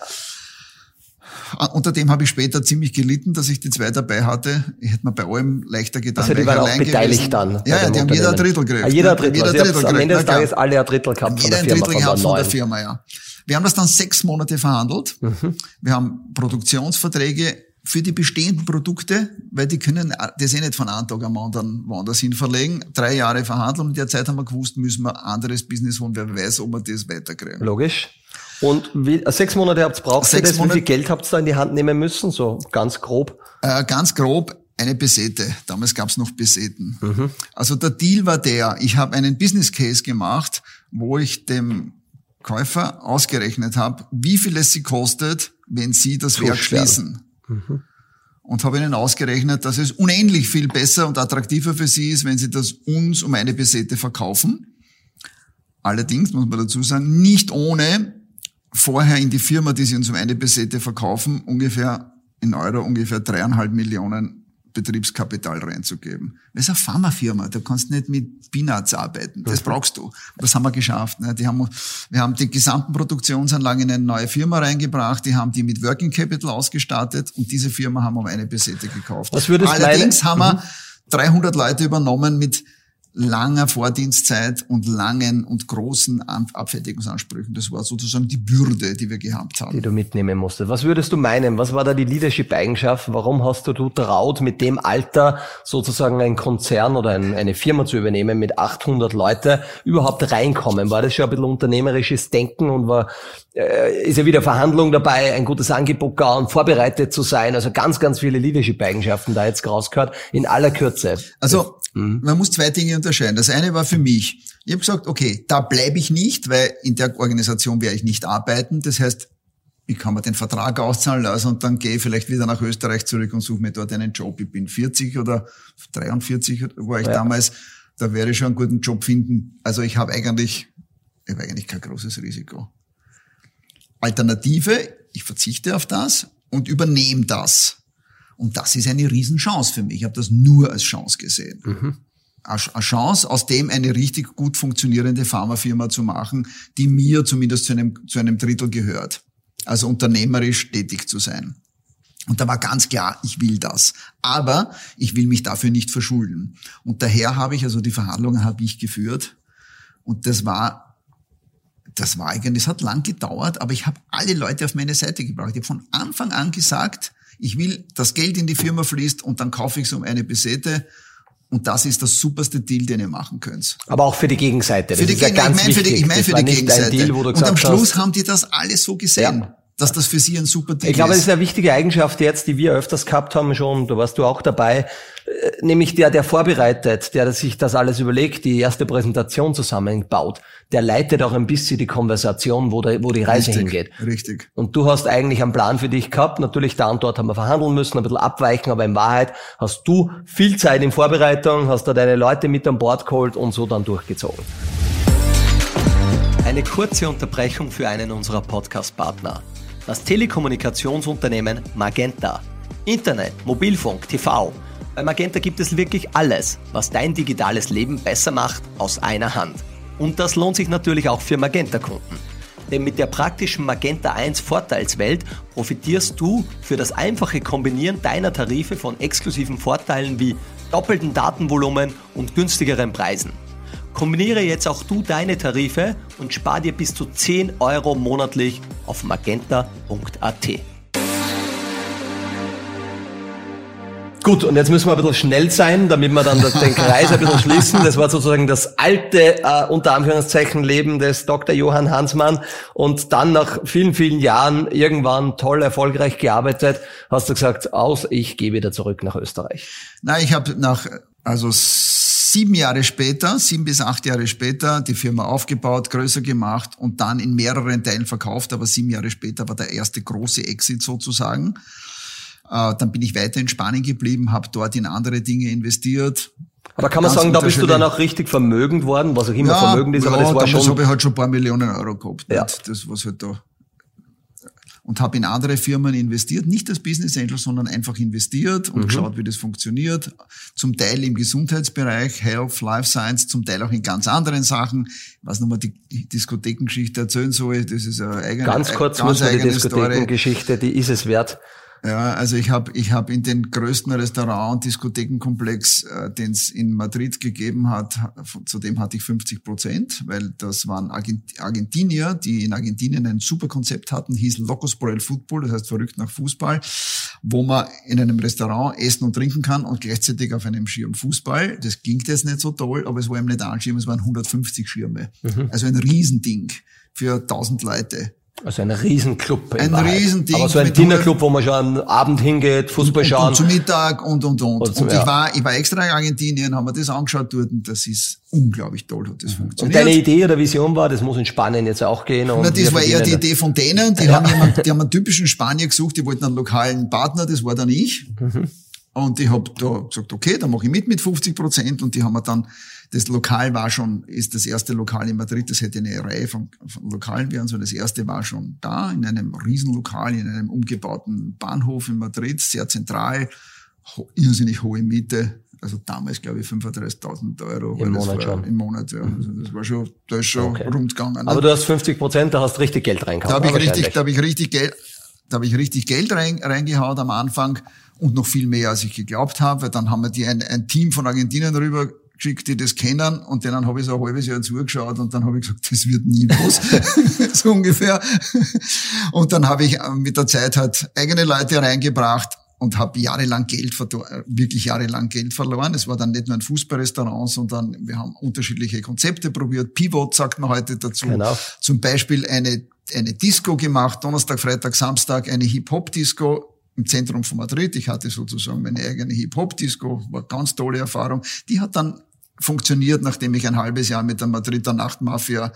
A: Ah, Unter dem habe ich später ziemlich gelitten, dass ich die zwei dabei hatte. Ich hätte mir bei allem leichter getan.
B: Also die waren auch beteiligt
A: gewesen.
B: dann.
A: Ja, ja, die haben jeder ein. Drittel gekriegt.
B: Ah, jeder ein
A: ne?
B: Drittel.
A: Jeder
B: Also
A: Drittel
B: am Ende des Tages alle ein Drittel gehabt von
A: Jeder
B: der
A: ein
B: Firma,
A: Drittel
B: von der
A: gehabt von der. Firma, ja. Wir haben das dann sechs Monate verhandelt.
B: Mhm.
A: Wir haben Produktionsverträge für die bestehenden Produkte, weil die können das eh nicht von einem Tag am anderen woanders hin verlegen. Drei Jahre verhandelt und in der Zeit haben wir gewusst, müssen wir anderes Business holen, wer weiß, ob wir das weiterkriegen.
B: Logisch. Und wie, äh, sechs Monate habt ihr braucht
A: Sechs
B: das? Wie
A: Monate-
B: viel Geld habt ihr da in die Hand nehmen müssen? So ganz grob.
A: Äh, ganz grob eine Besete. Damals gab's noch Beseten.
B: Mhm.
A: Also der Deal war der, ich habe einen Business Case gemacht, wo ich dem Käufer ausgerechnet habe, wie viel es sie kostet, wenn sie das Werk schließen. Und habe ihnen ausgerechnet, dass es unendlich viel besser und attraktiver für sie ist, wenn sie das uns um eine Besete verkaufen. Allerdings muss man dazu sagen, nicht ohne vorher in die Firma, die sie uns um eine Besete verkaufen, ungefähr in Euro ungefähr dreieinhalb Millionen Betriebskapital reinzugeben. Das ist eine Pharmafirma, du kannst nicht mit Peanuts arbeiten. Das brauchst du. Das haben wir geschafft. Ne? Die haben, wir haben die gesamten Produktionsanlagen in eine neue Firma reingebracht, die haben die mit Working Capital ausgestattet und diese Firma haben wir um eine Besete gekauft.
B: Was würdest du
A: Allerdings
B: meinen?
A: haben wir 300 Leute übernommen mit langer Vordienstzeit und langen und großen An- Abfertigungsansprüchen. Das war sozusagen die Bürde, die wir gehabt
B: die
A: haben.
B: du mitnehmen musstest. Was würdest du meinen? Was war da die Leadership-Eigenschaft? Warum hast du du traut, mit dem Alter sozusagen ein Konzern oder ein, eine Firma zu übernehmen mit 800 Leute überhaupt reinkommen? War das schon ein bisschen unternehmerisches Denken und war, äh, ist ja wieder Verhandlung dabei, ein gutes Angebot gauen, vorbereitet zu sein? Also ganz, ganz viele Leadership-Eigenschaften da jetzt rausgehört in aller Kürze.
A: Also man muss zwei Dinge unterscheiden. Das eine war für mich, ich habe gesagt, okay, da bleibe ich nicht, weil in der Organisation werde ich nicht arbeiten. Das heißt, ich kann mir den Vertrag auszahlen lassen und dann gehe ich vielleicht wieder nach Österreich zurück und suche mir dort einen Job. Ich bin 40 oder 43 war ich
B: Ja.
A: damals. da werde ich schon einen guten Job finden. Also ich habe eigentlich, ich habe eigentlich kein großes Risiko. Alternative, ich verzichte auf das und übernehme das. Und das ist eine Riesenchance für mich. Ich habe das nur als Chance gesehen. Mhm. Eine Chance, aus dem eine richtig gut funktionierende Pharmafirma zu machen, die mir zumindest zu einem, zu einem Drittel gehört. Also unternehmerisch tätig zu sein. Und da war ganz klar, ich will das. Aber ich will mich dafür nicht verschulden. Und daher habe ich, also die Verhandlungen habe ich geführt. Und das war, das war eigentlich, es hat lang gedauert, aber ich habe alle Leute auf meine Seite gebracht. Ich habe von Anfang an gesagt, ich will, dass Geld in die Firma fließt und dann kaufe ich es um eine Besete. Und das ist das superste Deal, den ihr machen könnt.
B: Aber auch für die Gegenseite.
A: Das für die Gegenseite. ich meine für die, ich mein für die Gegenseite. Deal, und am Schluss hast, haben die das alles so gesehen. Ja dass das für Sie ein super Ding ist.
B: Ich glaube, das ist eine wichtige Eigenschaft jetzt, die wir öfters gehabt haben schon, da warst du auch dabei, äh, nämlich der, der vorbereitet, der sich das alles überlegt, die erste Präsentation zusammenbaut, der leitet auch ein bisschen die Konversation, wo, der, wo die Reise
A: richtig,
B: hingeht.
A: Richtig.
B: Und du hast eigentlich einen Plan für dich gehabt, natürlich da und dort haben wir verhandeln müssen, ein bisschen abweichen, aber in Wahrheit hast du viel Zeit in Vorbereitung, hast da deine Leute mit an Bord geholt und so dann durchgezogen. Eine kurze Unterbrechung für einen unserer Podcast-Partner das Telekommunikationsunternehmen Magenta. Internet, Mobilfunk, TV. Bei Magenta gibt es wirklich alles, was dein digitales Leben besser macht, aus einer Hand. Und das lohnt sich natürlich auch für Magenta-Kunden. Denn mit der praktischen Magenta 1 Vorteilswelt profitierst du für das einfache Kombinieren deiner Tarife von exklusiven Vorteilen wie doppelten Datenvolumen und günstigeren Preisen. Kombiniere jetzt auch du deine Tarife und spar dir bis zu 10 Euro monatlich auf magenta.at. Gut, und jetzt müssen wir ein bisschen schnell sein, damit wir dann den Kreis ein bisschen schließen. Das war sozusagen das alte, äh, unter Anführungszeichen, Leben des Dr. Johann Hansmann. Und dann nach vielen, vielen Jahren irgendwann toll, erfolgreich gearbeitet, hast du gesagt, aus, ich gehe wieder zurück nach Österreich.
A: Na, ich habe nach, also sieben Jahre später, sieben bis acht Jahre später, die Firma aufgebaut, größer gemacht und dann in mehreren Teilen verkauft. Aber sieben Jahre später war der erste große Exit sozusagen. Äh, dann bin ich weiter in Spanien geblieben, habe dort in andere Dinge investiert.
B: Aber kann man sagen, da bist du dann auch richtig vermögend worden, was auch immer ja, vermögend ist, aber ja, das war schon...
A: habe ich halt schon ein paar Millionen Euro gehabt. Ja. Das, was halt da und habe in andere Firmen investiert, nicht als Business Angel, sondern einfach investiert und mhm. geschaut, wie das funktioniert. Zum Teil im Gesundheitsbereich, Health, Life Science, zum Teil auch in ganz anderen Sachen. Was nochmal die Diskothekengeschichte erzählen soll, das ist eine eigene
B: Ganz kurz ganz muss die Diskothekengeschichte, die ist es wert.
A: Ja, also ich habe ich hab in den größten Restaurant- und Diskothekenkomplex, äh, den es in Madrid gegeben hat, zu dem hatte ich 50 Prozent, weil das waren Argentinier, die in Argentinien ein super Konzept hatten, hieß Locos por el Football, das heißt verrückt nach Fußball, wo man in einem Restaurant essen und trinken kann und gleichzeitig auf einem Schirm Fußball. Das klingt jetzt nicht so toll, aber es war eben nicht ein Schirm, es waren 150 Schirme. Mhm. Also ein Riesending für 1000 Leute.
B: Also ein Riesenclub.
A: Ein Riesending.
B: Aber so ein Dinnerclub, wo man schon am Abend hingeht, Fußball
A: und,
B: schauen.
A: Und, zu Mittag und, und, und. Und, und ich war, ich war extra in Argentinien, haben wir das angeschaut dort und das ist unglaublich toll, hat das funktioniert. Und
B: deine Idee oder Vision war, das muss in Spanien jetzt auch gehen.
A: Und Na, das war eher die Idee von denen. Die ja. haben jemand, die haben einen typischen Spanier gesucht, die wollten einen lokalen Partner, das war dann ich. Mhm. Und ich habe da gesagt, okay, dann mache ich mit mit 50 Prozent. Und die haben wir dann, das Lokal war schon, ist das erste Lokal in Madrid, das hätte eine Reihe von, von Lokalen werden sollen. Das erste war schon da, in einem Riesenlokal, in einem umgebauten Bahnhof in Madrid, sehr zentral, irrsinnig hohe Miete. Also damals, glaube ich, 35.000 Euro.
B: Im Monat schon.
A: Im Monat, ja. Also das war schon, da ist schon okay. rund gegangen. Ne?
B: Aber du hast 50 Prozent, da hast richtig Geld reingehauen.
A: Da habe ich richtig, da habe ich richtig Geld, da habe ich richtig Geld rein, reingehauen am Anfang und noch viel mehr, als ich geglaubt habe. Dann haben wir die ein, ein Team von Argentinien rüber geschickt, die das kennen und denen habe ich so ein halbes Jahr zugeschaut und dann habe ich gesagt, das wird nie was, so ungefähr. Und dann habe ich äh, mit der Zeit halt eigene Leute reingebracht und habe jahrelang Geld verloren, wirklich jahrelang Geld verloren. Es war dann nicht nur ein Fußballrestaurant, sondern wir haben unterschiedliche Konzepte probiert. Pivot sagt man heute dazu. Genau. Zum Beispiel eine, eine Disco gemacht, Donnerstag, Freitag, Samstag, eine Hip-Hop-Disco im Zentrum von Madrid. Ich hatte sozusagen meine eigene Hip-Hop-Disco, war ganz tolle Erfahrung. Die hat dann funktioniert, nachdem ich ein halbes Jahr mit der Madrider Nachtmafia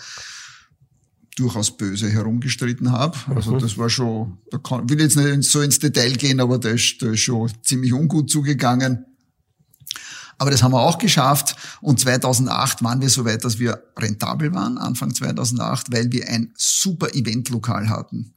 A: durchaus böse herumgestritten habe. Also mhm. das war schon, da kann, will jetzt nicht so ins Detail gehen, aber da ist, da ist schon ziemlich ungut zugegangen. Aber das haben wir auch geschafft. Und 2008 waren wir so weit, dass wir rentabel waren, Anfang 2008, weil wir ein super Eventlokal hatten,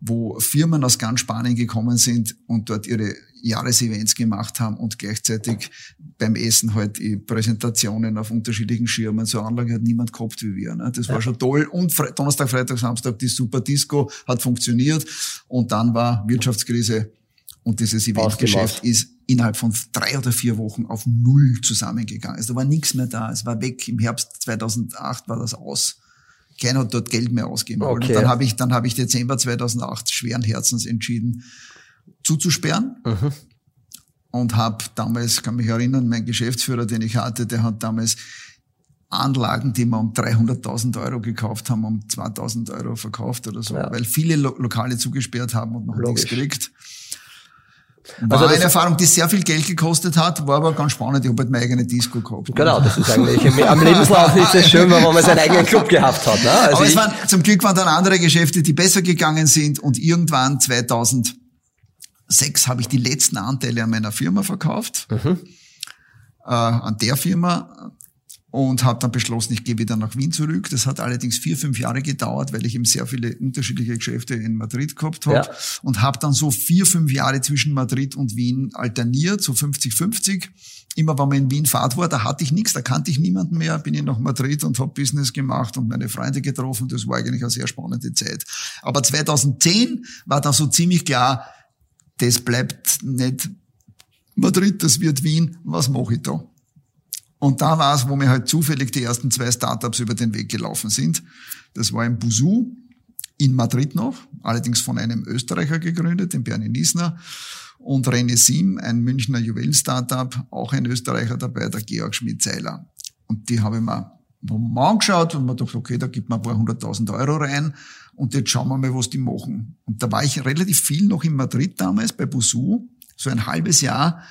A: wo Firmen aus ganz Spanien gekommen sind und dort ihre Jahresevents gemacht haben und gleichzeitig beim Essen halt die Präsentationen auf unterschiedlichen Schirmen. So eine Anlage hat niemand gehabt wie wir. Ne? Das war schon toll. Und Fre Donnerstag, Freitag, Samstag die Super Disco hat funktioniert. Und dann war Wirtschaftskrise und dieses Eventgeschäft ist innerhalb von drei oder vier Wochen auf null zusammengegangen. Also da war nichts mehr da. Es war weg. Im Herbst 2008 war das aus. Keiner hat dort Geld mehr ausgegeben. Okay. Und dann habe ich, dann habe ich Dezember 2008 schweren Herzens entschieden, zuzusperren. Mhm. Und habe damals, kann mich erinnern, mein Geschäftsführer, den ich hatte, der hat damals Anlagen, die wir um 300.000 Euro gekauft haben, um 2.000 Euro verkauft oder so, ja. weil viele Lo Lokale zugesperrt haben und noch Logisch. nichts gekriegt. War also eine Erfahrung, die sehr viel Geld gekostet hat, war aber ganz spannend. Ich habe halt meine eigene Disco gehabt.
B: Genau, das ist eigentlich am Lebenslauf ist es schön, wenn man seinen eigenen Club gehabt hat. Ne?
A: Also aber es waren, zum Glück waren dann andere Geschäfte, die besser gegangen sind und irgendwann 2000 sechs habe ich die letzten Anteile an meiner Firma verkauft, mhm. äh, an der Firma und habe dann beschlossen, ich gehe wieder nach Wien zurück. Das hat allerdings vier, fünf Jahre gedauert, weil ich eben sehr viele unterschiedliche Geschäfte in Madrid gehabt habe ja. und habe dann so vier, fünf Jahre zwischen Madrid und Wien alterniert, so 50-50. Immer wenn man in Wien Fahrt war, da hatte ich nichts, da kannte ich niemanden mehr, bin ich nach Madrid und habe Business gemacht und meine Freunde getroffen. Das war eigentlich eine sehr spannende Zeit. Aber 2010 war dann so ziemlich klar, das bleibt nicht Madrid, das wird Wien, was mache ich da? Und da war es, wo mir halt zufällig die ersten zwei Startups über den Weg gelaufen sind. Das war in Busu, in Madrid noch, allerdings von einem Österreicher gegründet, dem Bernie Niesner, und René Sim, ein Münchner Juwelen-Startup, auch ein Österreicher dabei, der Georg Schmidt-Zeiler. Und die habe ich mir mal angeschaut und mir gedacht, okay, da gibt man ein paar hunderttausend Euro rein und jetzt schauen wir mal, was die machen. Und da war ich relativ viel noch in Madrid damals bei Busu, so ein halbes Jahr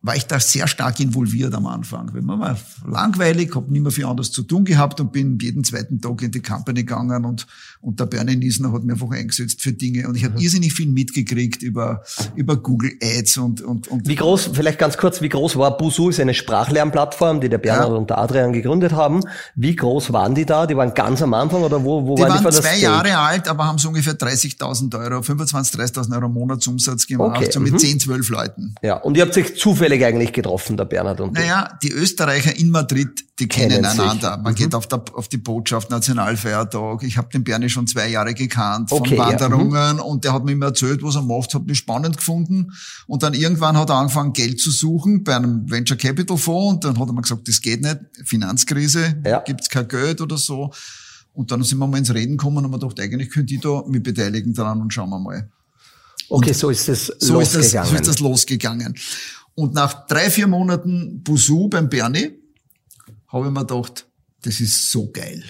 A: war ich da sehr stark involviert am Anfang. Weil man war langweilig, habe nicht mehr viel anderes zu tun gehabt und bin jeden zweiten Tag in die Company gegangen und, und der Bernie Niesner hat mir einfach eingesetzt für Dinge und ich habe mhm. irrsinnig viel mitgekriegt über, über Google Ads und, und, und.
B: Wie groß, vielleicht ganz kurz, wie groß war Busu? Ist eine Sprachlernplattform, die der Bernhard ja. und der Adrian gegründet haben. Wie groß waren die da? Die waren ganz am Anfang oder wo, wo
A: die
B: waren
A: die? Die waren zwei Jahre alt, aber haben so ungefähr 30.000 Euro, 25.000, 30.000 Euro Monatsumsatz gemacht, okay. so mit mhm. 10, 12 Leuten.
B: Ja, und ihr habt sich zufällig zufällig eigentlich getroffen, der Bernhard und
A: Naja, die Österreicher in Madrid, die kennen, kennen einander. Man mhm. geht auf, der, auf die Botschaft, Nationalfeiertag. Ich habe den Bernie schon zwei Jahre gekannt von okay, Wanderungen ja. mhm. und der hat mir immer erzählt, was er macht, hat mich spannend gefunden. Und dann irgendwann hat er angefangen, Geld zu suchen bei einem Venture Capital Fonds und dann hat er mir gesagt, das geht nicht, Finanzkrise, ja. gibt's kein Geld oder so. Und dann sind wir mal ins Reden gekommen und haben gedacht, eigentlich könnte ich da mich beteiligen daran und schauen wir mal.
B: Okay, und so ist das so losgegangen. Ist das,
A: so ist das losgegangen. Und nach drei, vier Monaten Busu beim Bernie habe ich mir gedacht, das ist so geil.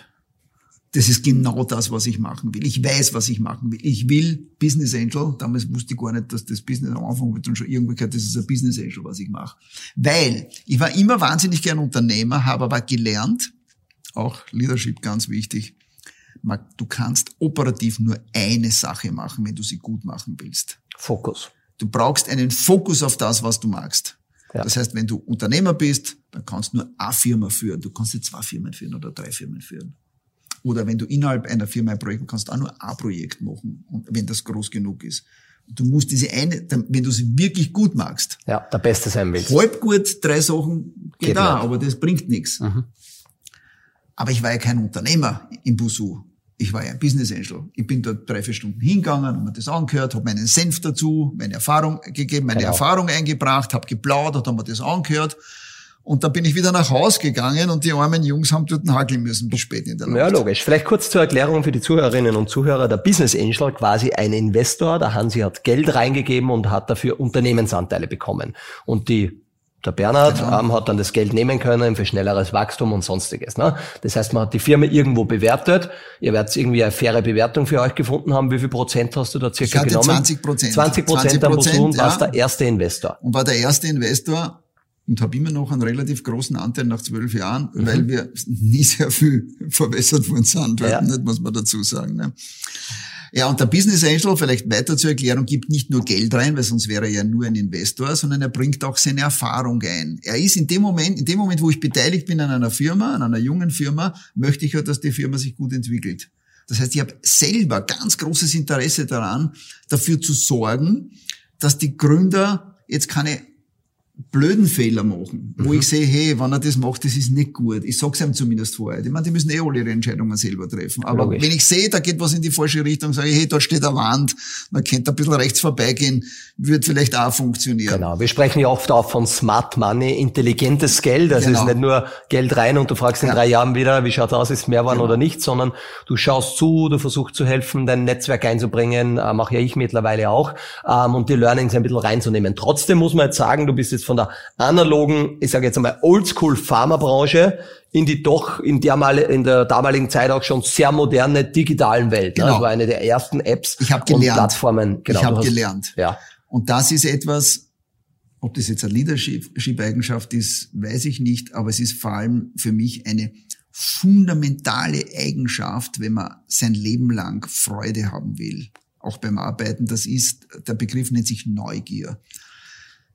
A: Das ist genau das, was ich machen will. Ich weiß, was ich machen will. Ich will Business Angel. Damals wusste ich gar nicht, dass das Business am Anfang wird dann schon irgendwie gehört, das ist ein Business Angel, was ich mache. Weil ich war immer wahnsinnig gern Unternehmer, habe aber gelernt, auch Leadership ganz wichtig, du kannst operativ nur eine Sache machen, wenn du sie gut machen willst.
B: Fokus.
A: Du brauchst einen Fokus auf das, was du magst. Ja. Das heißt, wenn du Unternehmer bist, dann kannst du nur eine Firma führen. Du kannst nicht zwei Firmen führen oder drei Firmen führen. Oder wenn du innerhalb einer Firma ein Projekt kannst, auch nur ein Projekt machen, wenn das groß genug ist. Du musst diese eine, wenn du sie wirklich gut magst.
B: Ja, der Beste sein willst.
A: Halb gut, drei Sachen geht, geht auch, aber das bringt nichts. Mhm. Aber ich war ja kein Unternehmer im Busu ich war ja ein Business Angel. Ich bin dort drei, vier Stunden hingegangen, habe mir das angehört, habe meinen Senf dazu, meine Erfahrung gegeben, meine genau. Erfahrung eingebracht, habe geplaudert, habe mir das angehört. Und dann bin ich wieder nach Haus gegangen und die armen Jungs haben dort hakeln müssen bis spät in der Nacht.
B: Ja, logisch. Vielleicht kurz zur Erklärung für die Zuhörerinnen und Zuhörer. Der Business Angel, quasi ein Investor. Der Hansi hat Geld reingegeben und hat dafür Unternehmensanteile bekommen. Und die der Bernhard genau. ähm, hat dann das Geld nehmen können für schnelleres Wachstum und sonstiges. Ne? Das heißt, man hat die Firma irgendwo bewertet. Ihr werdet irgendwie eine faire Bewertung für euch gefunden haben. Wie viel Prozent hast du da circa ich hatte genommen?
A: 20 Prozent.
B: 20 Prozent am Busu und ja. warst der erste Investor.
A: Und war der erste Investor und habe immer noch einen relativ großen Anteil nach zwölf Jahren, mhm. weil wir nie sehr viel verbessert worden sind. Ja. Nicht, muss man dazu sagen. Ne? Ja, und der Business Angel, vielleicht weiter zur Erklärung, gibt nicht nur Geld rein, weil sonst wäre er ja nur ein Investor, sondern er bringt auch seine Erfahrung ein. Er ist in dem Moment, in dem Moment, wo ich beteiligt bin an einer Firma, an einer jungen Firma, möchte ich ja, dass die Firma sich gut entwickelt. Das heißt, ich habe selber ganz großes Interesse daran, dafür zu sorgen, dass die Gründer jetzt keine blöden Fehler machen, wo mhm. ich sehe, hey, wenn er das macht, das ist nicht gut. Ich sag's ihm zumindest vorher. Ich meine, die müssen eh alle ihre Entscheidungen selber treffen. Aber Logisch. wenn ich sehe, da geht was in die falsche Richtung, sage ich, hey, dort steht eine Wand, man könnte ein bisschen rechts vorbeigehen, wird vielleicht auch funktionieren.
B: Genau. Wir sprechen ja oft auch von Smart Money, intelligentes Geld. Also genau. ist nicht nur Geld rein und du fragst in ja. drei Jahren wieder, wie schaut's aus, ist mehr waren genau. oder nicht, sondern du schaust zu, du versuchst zu helfen, dein Netzwerk einzubringen, äh, mache ja ich mittlerweile auch, ähm, und die Learnings ein bisschen reinzunehmen. Trotzdem muss man jetzt sagen, du bist jetzt von der analogen, ich sage jetzt einmal Oldschool Pharmabranche in die doch in der, mal, in der damaligen Zeit auch schon sehr moderne digitalen Welt. Genau. Ne? Das war eine der ersten Apps
A: ich hab gelernt.
B: und Plattformen.
A: Genau, ich habe gelernt.
B: Ja.
A: Und das ist etwas, ob das jetzt eine Leadership-Eigenschaft ist, weiß ich nicht, aber es ist vor allem für mich eine fundamentale Eigenschaft, wenn man sein Leben lang Freude haben will. Auch beim Arbeiten, das ist, der Begriff nennt sich Neugier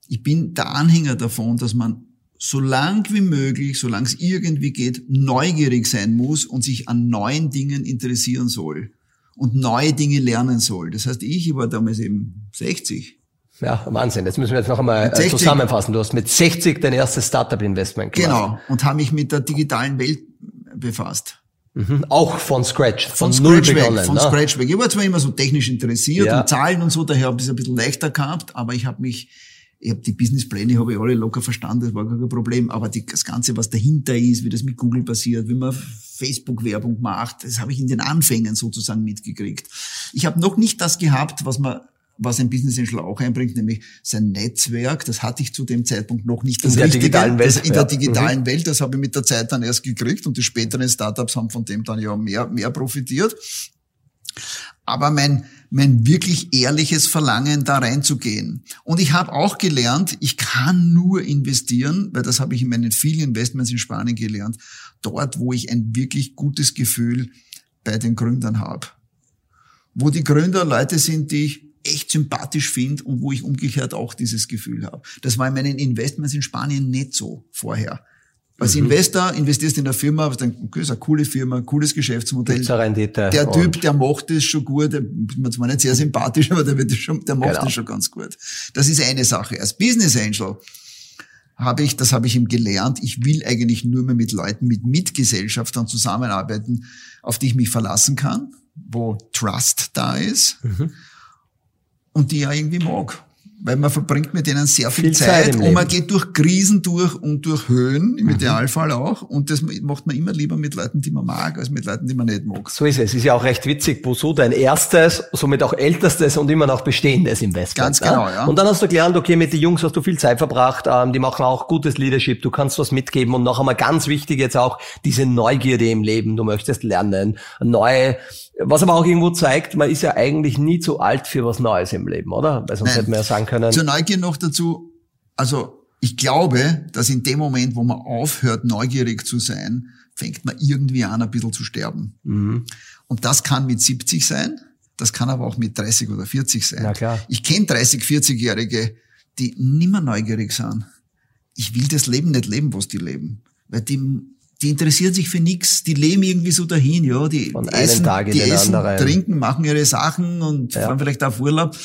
A: ich bin der Anhänger davon, dass man so lang wie möglich, solange es irgendwie geht, neugierig sein muss und sich an neuen Dingen interessieren soll und neue Dinge lernen soll. Das heißt, ich war damals eben 60.
B: Ja, Wahnsinn. Das müssen wir jetzt noch einmal 60, äh, zusammenfassen. Du hast mit 60 dein erstes Startup-Investment
A: gemacht. Genau. Und habe mich mit der digitalen Welt befasst.
B: Mhm. Auch von Scratch,
A: von, von null Scratch begonnen. Weg, von ne? Scratch weg. Ich war zwar immer so technisch interessiert ja. und Zahlen und so, daher habe ich es ein bisschen leichter gehabt, aber ich habe mich ich habe die Businesspläne habe ich alle locker verstanden, das war gar kein Problem. Aber die, das Ganze, was dahinter ist, wie das mit Google passiert, wie man Facebook-Werbung macht, das habe ich in den Anfängen sozusagen mitgekriegt. Ich habe noch nicht das gehabt, was man was ein Business Angel auch einbringt, nämlich sein Netzwerk. Das hatte ich zu dem Zeitpunkt noch nicht.
B: Das in der Richtige, digitalen Welt.
A: in der digitalen mhm. Welt. Das habe ich mit der Zeit dann erst gekriegt und die späteren Startups haben von dem dann ja mehr, mehr profitiert. Aber mein, mein wirklich ehrliches Verlangen, da reinzugehen. Und ich habe auch gelernt, ich kann nur investieren, weil das habe ich in meinen vielen Investments in Spanien gelernt, dort, wo ich ein wirklich gutes Gefühl bei den Gründern habe. Wo die Gründer Leute sind, die ich echt sympathisch finde und wo ich umgekehrt auch dieses Gefühl habe. Das war in meinen Investments in Spanien nicht so vorher. Als mhm. Investor investierst in eine Firma, was okay, ist eine coole Firma, cooles Geschäftsmodell.
B: Rendite
A: der Typ, der macht es schon gut, der ist mir zwar nicht sehr sympathisch, aber der, wird das schon, der macht genau. das schon ganz gut. Das ist eine Sache. Als Business Angel habe ich, das habe ich ihm gelernt, ich will eigentlich nur mehr mit Leuten, mit Mitgesellschaftern zusammenarbeiten, auf die ich mich verlassen kann, wo Trust da ist mhm. und die ja irgendwie mag weil man verbringt mit denen sehr viel, viel Zeit, Zeit und man geht durch Krisen durch und durch Höhen, im mhm. Idealfall auch. Und das macht man immer lieber mit Leuten, die man mag, als mit Leuten, die man nicht mag.
B: So ist es. Ist ja auch recht witzig, Bosu, dein erstes, somit auch ältestes und immer noch bestehendes Investment.
A: Ganz genau, ja.
B: Und dann hast du gelernt, okay, mit den Jungs hast du viel Zeit verbracht, ähm, die machen auch gutes Leadership, du kannst was mitgeben und noch einmal ganz wichtig jetzt auch diese Neugierde im Leben. Du möchtest lernen, neue was aber auch irgendwo zeigt, man ist ja eigentlich nie zu alt für was Neues im Leben, oder? Weil sonst Nein. hätte man ja sagen können.
A: Zur Neugier noch dazu, also ich glaube, dass in dem Moment, wo man aufhört, neugierig zu sein, fängt man irgendwie an, ein bisschen zu sterben. Mhm. Und das kann mit 70 sein, das kann aber auch mit 30 oder 40 sein.
B: Na klar.
A: Ich kenne 30, 40-Jährige, die nimmer neugierig sind. Ich will das Leben nicht leben, was die leben. Weil die die interessieren sich für nichts, die leben irgendwie so dahin, ja, die
B: Von
A: essen,
B: Tag
A: die essen,
B: anderen.
A: trinken, machen ihre Sachen und ja. fahren vielleicht auf Urlaub.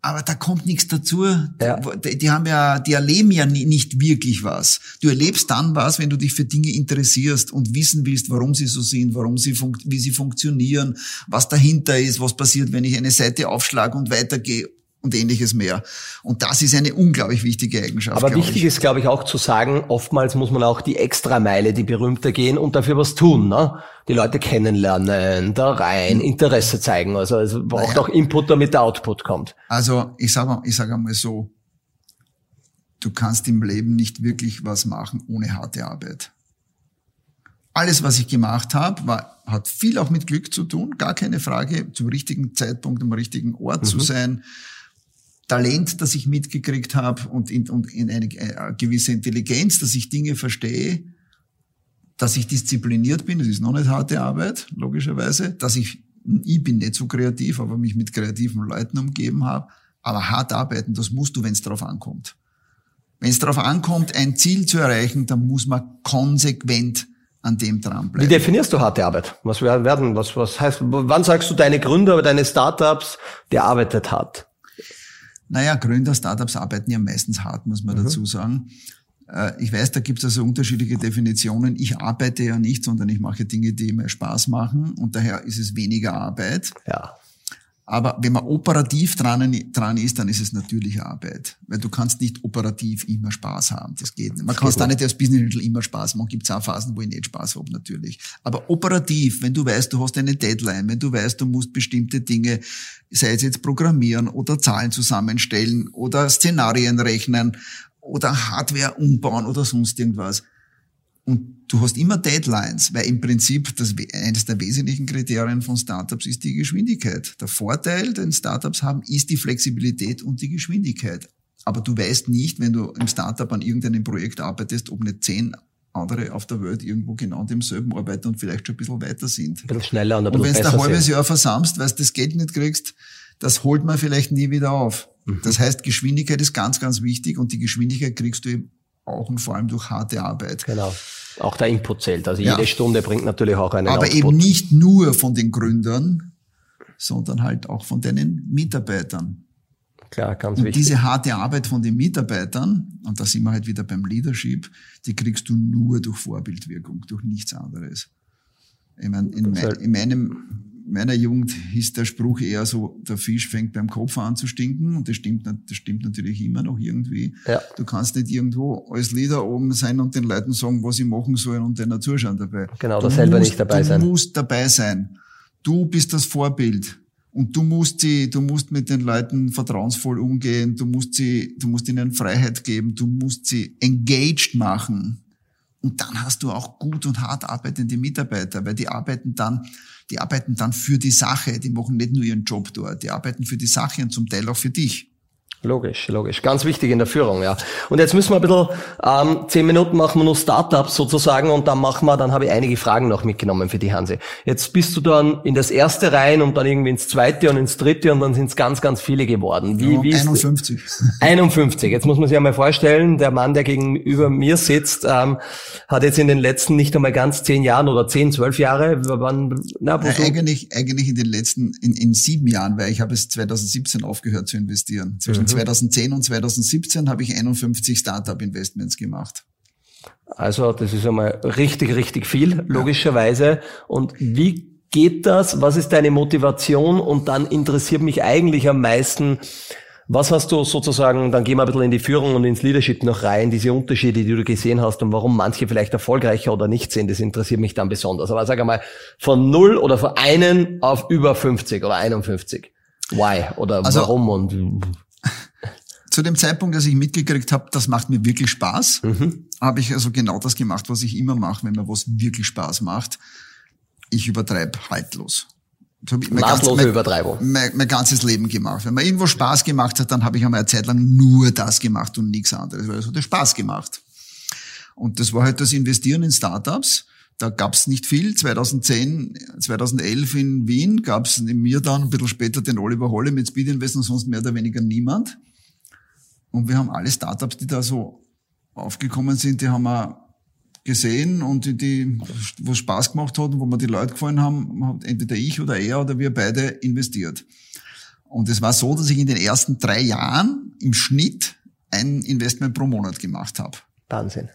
A: Aber da kommt nichts dazu. Ja. Die, die, haben ja, die erleben ja nicht wirklich was. Du erlebst dann was, wenn du dich für Dinge interessierst und wissen willst, warum sie so sind, warum sie wie sie funktionieren, was dahinter ist, was passiert, wenn ich eine Seite aufschlage und weitergehe und ähnliches mehr. Und das ist eine unglaublich wichtige Eigenschaft.
B: Aber wichtig ich. ist, glaube ich, auch zu sagen, oftmals muss man auch die Extrameile, die berühmte gehen und dafür was tun. Ne? Die Leute kennenlernen, da rein, Interesse zeigen. Also es braucht naja. auch Input, damit der Output kommt.
A: Also ich sage ich sag einmal so, du kannst im Leben nicht wirklich was machen ohne harte Arbeit. Alles, was ich gemacht habe, war, hat viel auch mit Glück zu tun, gar keine Frage, zum richtigen Zeitpunkt am richtigen Ort mhm. zu sein Talent, das ich mitgekriegt habe und in, und in eine, eine gewisse Intelligenz, dass ich Dinge verstehe, dass ich diszipliniert bin, das ist noch nicht harte Arbeit, logischerweise, dass ich Ich bin nicht so kreativ, aber mich mit kreativen Leuten umgeben habe. Aber hart arbeiten, das musst du, wenn es darauf ankommt. Wenn es darauf ankommt, ein Ziel zu erreichen, dann muss man konsequent an dem dranbleiben.
B: Wie definierst du harte Arbeit? Was werden, was, was heißt, wann sagst du deine Gründer, deine Startups, der arbeitet hart?
A: Naja, Gründer, Startups arbeiten ja meistens hart, muss man mhm. dazu sagen. Äh, ich weiß, da gibt es also unterschiedliche Definitionen. Ich arbeite ja nicht, sondern ich mache Dinge, die mir Spaß machen und daher ist es weniger Arbeit.
B: Ja.
A: Aber wenn man operativ dran, dran ist, dann ist es natürlich Arbeit. Weil du kannst nicht operativ immer Spaß haben. Das geht nicht. Man kann es da nicht als Business Angel immer Spaß machen. Gibt es auch Phasen, wo ich nicht Spaß habe, natürlich. Aber operativ, wenn du weißt, du hast eine Deadline, wenn du weißt, du musst bestimmte Dinge, sei es jetzt programmieren oder Zahlen zusammenstellen oder Szenarien rechnen oder Hardware umbauen oder sonst irgendwas. Und du hast immer Deadlines, weil im Prinzip das, eines der wesentlichen Kriterien von Startups ist die Geschwindigkeit. Der Vorteil, den Startups haben, ist die Flexibilität und die Geschwindigkeit. Aber du weißt nicht, wenn du im Startup an irgendeinem Projekt arbeitest, ob nicht zehn andere auf der Welt irgendwo genau an demselben arbeiten und vielleicht schon ein bisschen weiter sind.
B: Ein bisschen schneller und
A: ein bisschen Und wenn du ein halbes sind. Jahr versammst, weil du das Geld nicht kriegst, das holt man vielleicht nie wieder auf. Mhm. Das heißt, Geschwindigkeit ist ganz, ganz wichtig und die Geschwindigkeit kriegst du eben auch und vor allem durch harte Arbeit.
B: Genau. Auch der Input zählt. Also jede ja. Stunde bringt natürlich auch einen
A: Aber Output. eben nicht nur von den Gründern, sondern halt auch von deinen Mitarbeitern.
B: Klar, ganz
A: und
B: wichtig.
A: diese harte Arbeit von den Mitarbeitern, und da sind wir halt wieder beim Leadership, die kriegst du nur durch Vorbildwirkung, durch nichts anderes. Ich meine, in, mein, in meinem meiner Jugend hieß der Spruch eher so, der Fisch fängt beim Kopf an zu stinken und das stimmt, das stimmt natürlich immer noch irgendwie. Ja. Du kannst nicht irgendwo als Leader oben sein und den Leuten sagen, was sie machen sollen und denen zuschauen dabei.
B: Genau, du selber musst, nicht dabei
A: du
B: sein.
A: Du musst dabei sein. Du bist das Vorbild. Und du musst sie, du musst mit den Leuten vertrauensvoll umgehen, du musst sie, du musst ihnen Freiheit geben, du musst sie engaged machen. Und dann hast du auch gut und hart arbeitende Mitarbeiter, weil die arbeiten dann, die arbeiten dann für die Sache. Die machen nicht nur ihren Job dort, die arbeiten für die Sache und zum Teil auch für dich.
B: Logisch, logisch. Ganz wichtig in der Führung, ja. Und jetzt müssen wir ein bisschen, ähm, zehn Minuten machen wir nur Startups sozusagen und dann machen wir, dann habe ich einige Fragen noch mitgenommen für die Hanse. Jetzt bist du dann in das erste rein und dann irgendwie ins zweite und ins dritte und dann sind es ganz, ganz viele geworden.
A: Wie, ja, wie 51.
B: 51. Jetzt muss man sich einmal vorstellen, der Mann, der gegenüber mir sitzt, ähm, hat jetzt in den letzten nicht einmal ganz zehn Jahren oder zehn, zwölf Jahre, wann,
A: na, wo ja, eigentlich, eigentlich in den letzten, in, in sieben Jahren, weil ich habe es 2017 aufgehört zu investieren. Zwischen 2010 und 2017 habe ich 51 Startup-Investments gemacht.
B: Also das ist einmal richtig, richtig viel, logischerweise. Und wie geht das? Was ist deine Motivation? Und dann interessiert mich eigentlich am meisten, was hast du sozusagen, dann gehen wir ein bisschen in die Führung und ins Leadership noch rein, diese Unterschiede, die du gesehen hast und warum manche vielleicht erfolgreicher oder nicht sind, das interessiert mich dann besonders. Aber sag einmal, von null oder von einen auf über 50 oder 51. Why? Oder also, warum und
A: zu dem Zeitpunkt, als ich mitgekriegt habe, das macht mir wirklich Spaß, mhm. habe ich also genau das gemacht, was ich immer mache, wenn mir was wirklich Spaß macht. Ich übertreibe haltlos.
B: So mein Maßlose ganz, Übertreibung.
A: Mein, mein, ganzes Leben gemacht. Wenn mir irgendwo Spaß gemacht hat, dann habe ich einmal eine Zeit lang nur das gemacht und nichts anderes, weil es hat Spaß gemacht. Und das war halt das Investieren in Startups. Da gab's nicht viel. 2010, 2011 in Wien gab's in mir dann, ein bisschen später den Oliver Holle mit Speed Invest und sonst mehr oder weniger niemand. Und wir haben alle Startups, die da so aufgekommen sind, die haben wir gesehen und die, die wo Spaß gemacht hat und wo mir die Leute gefallen haben, hat entweder ich oder er oder wir beide investiert. Und es war so, dass ich in den ersten drei Jahren im Schnitt ein Investment pro Monat gemacht habe.
B: Wahnsinn.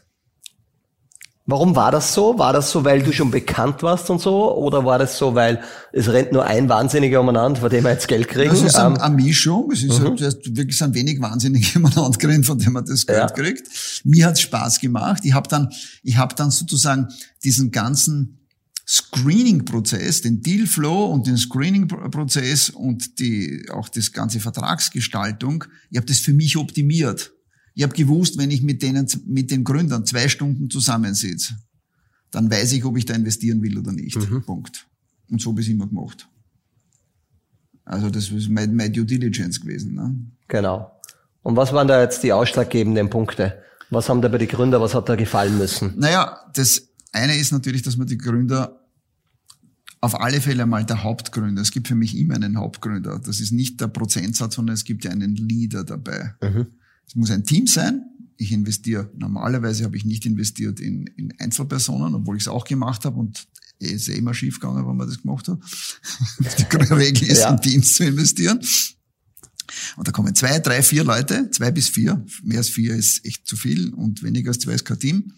B: Warum war das so? War das so, weil du schon bekannt warst und so? Oder war das so, weil es rennt nur ein Wahnsinniger umeinander, von dem wir jetzt Geld kriegen? Das
A: ist eine, ähm, eine Mischung. Es ist mhm. halt, wirklich ein wenig Wahnsinnige umeinander gerannt, von dem man das Geld ja. kriegt. Mir hat's Spaß gemacht. Ich habe dann, ich habe dann sozusagen diesen ganzen Screening-Prozess, den Dealflow und den Screening-Prozess und die, auch das ganze Vertragsgestaltung, ich habe das für mich optimiert. Ich habe gewusst, wenn ich mit denen, mit den Gründern zwei Stunden zusammensitze, dann weiß ich, ob ich da investieren will oder nicht. Mhm. Punkt. Und so habe ich immer gemacht. Also das ist mein, mein Due Diligence gewesen. Ne?
B: Genau. Und was waren da jetzt die ausschlaggebenden Punkte? Was haben da bei den Gründern, was hat da gefallen müssen?
A: Naja, das eine ist natürlich, dass man die Gründer auf alle Fälle einmal der Hauptgründer. Es gibt für mich immer einen Hauptgründer. Das ist nicht der Prozentsatz, sondern es gibt ja einen Leader dabei. Mhm. Es muss ein Team sein. Ich investiere, normalerweise habe ich nicht investiert in, in Einzelpersonen, obwohl ich es auch gemacht habe und es ist eh immer schief gegangen, wenn man das gemacht hat. Die Regel ist, ja. in Teams zu investieren. Und da kommen zwei, drei, vier Leute, zwei bis vier. Mehr als vier ist echt zu viel und weniger als zwei ist kein Team.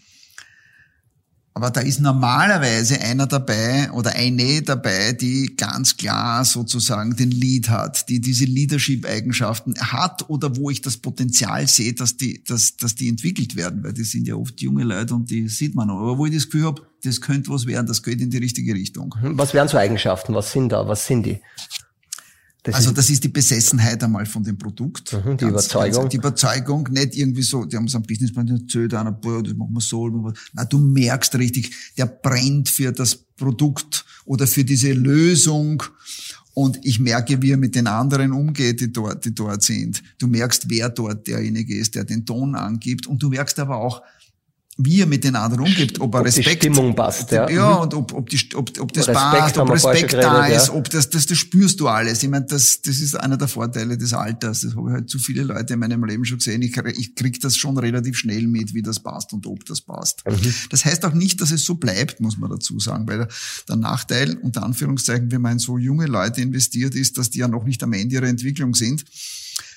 A: Aber da ist normalerweise einer dabei oder eine dabei, die ganz klar sozusagen den Lead hat, die diese Leadership-Eigenschaften hat oder wo ich das Potenzial sehe, dass die, dass, dass die entwickelt werden, weil die sind ja oft junge Leute und die sieht man noch. Aber wo ich das Gefühl habe, das könnte was werden, das geht in die richtige Richtung.
B: Was wären so Eigenschaften? Was sind da? Was sind die?
A: Das also das ist die Besessenheit einmal von dem Produkt.
B: Mhm, die ganz, Überzeugung. Ganz,
A: die Überzeugung, nicht irgendwie so, die haben so einen Businessplan erzählt, einer, boah, das machen wir so. Na, du merkst richtig, der brennt für das Produkt oder für diese Lösung. Und ich merke, wie er mit den anderen umgeht, die dort, die dort sind. Du merkst, wer dort derjenige ist, der den Ton angibt. Und du merkst aber auch, wie er mit den anderen umgeht, ob er ob Respekt,
B: die Stimmung passt,
A: ja, ja mhm. und ob, ob, die, ob, ob das Respekt passt, ob Respekt da geredet, ist, ja. ob das, das, das spürst du alles. Ich meine, das, das ist einer der Vorteile des Alters. Das habe ich halt zu viele Leute in meinem Leben schon gesehen. Ich, ich krieg das schon relativ schnell mit, wie das passt und ob das passt. Mhm. Das heißt auch nicht, dass es so bleibt, muss man dazu sagen, weil der Nachteil, unter Anführungszeichen, wenn man in so junge Leute investiert ist, dass die ja noch nicht am Ende ihrer Entwicklung sind.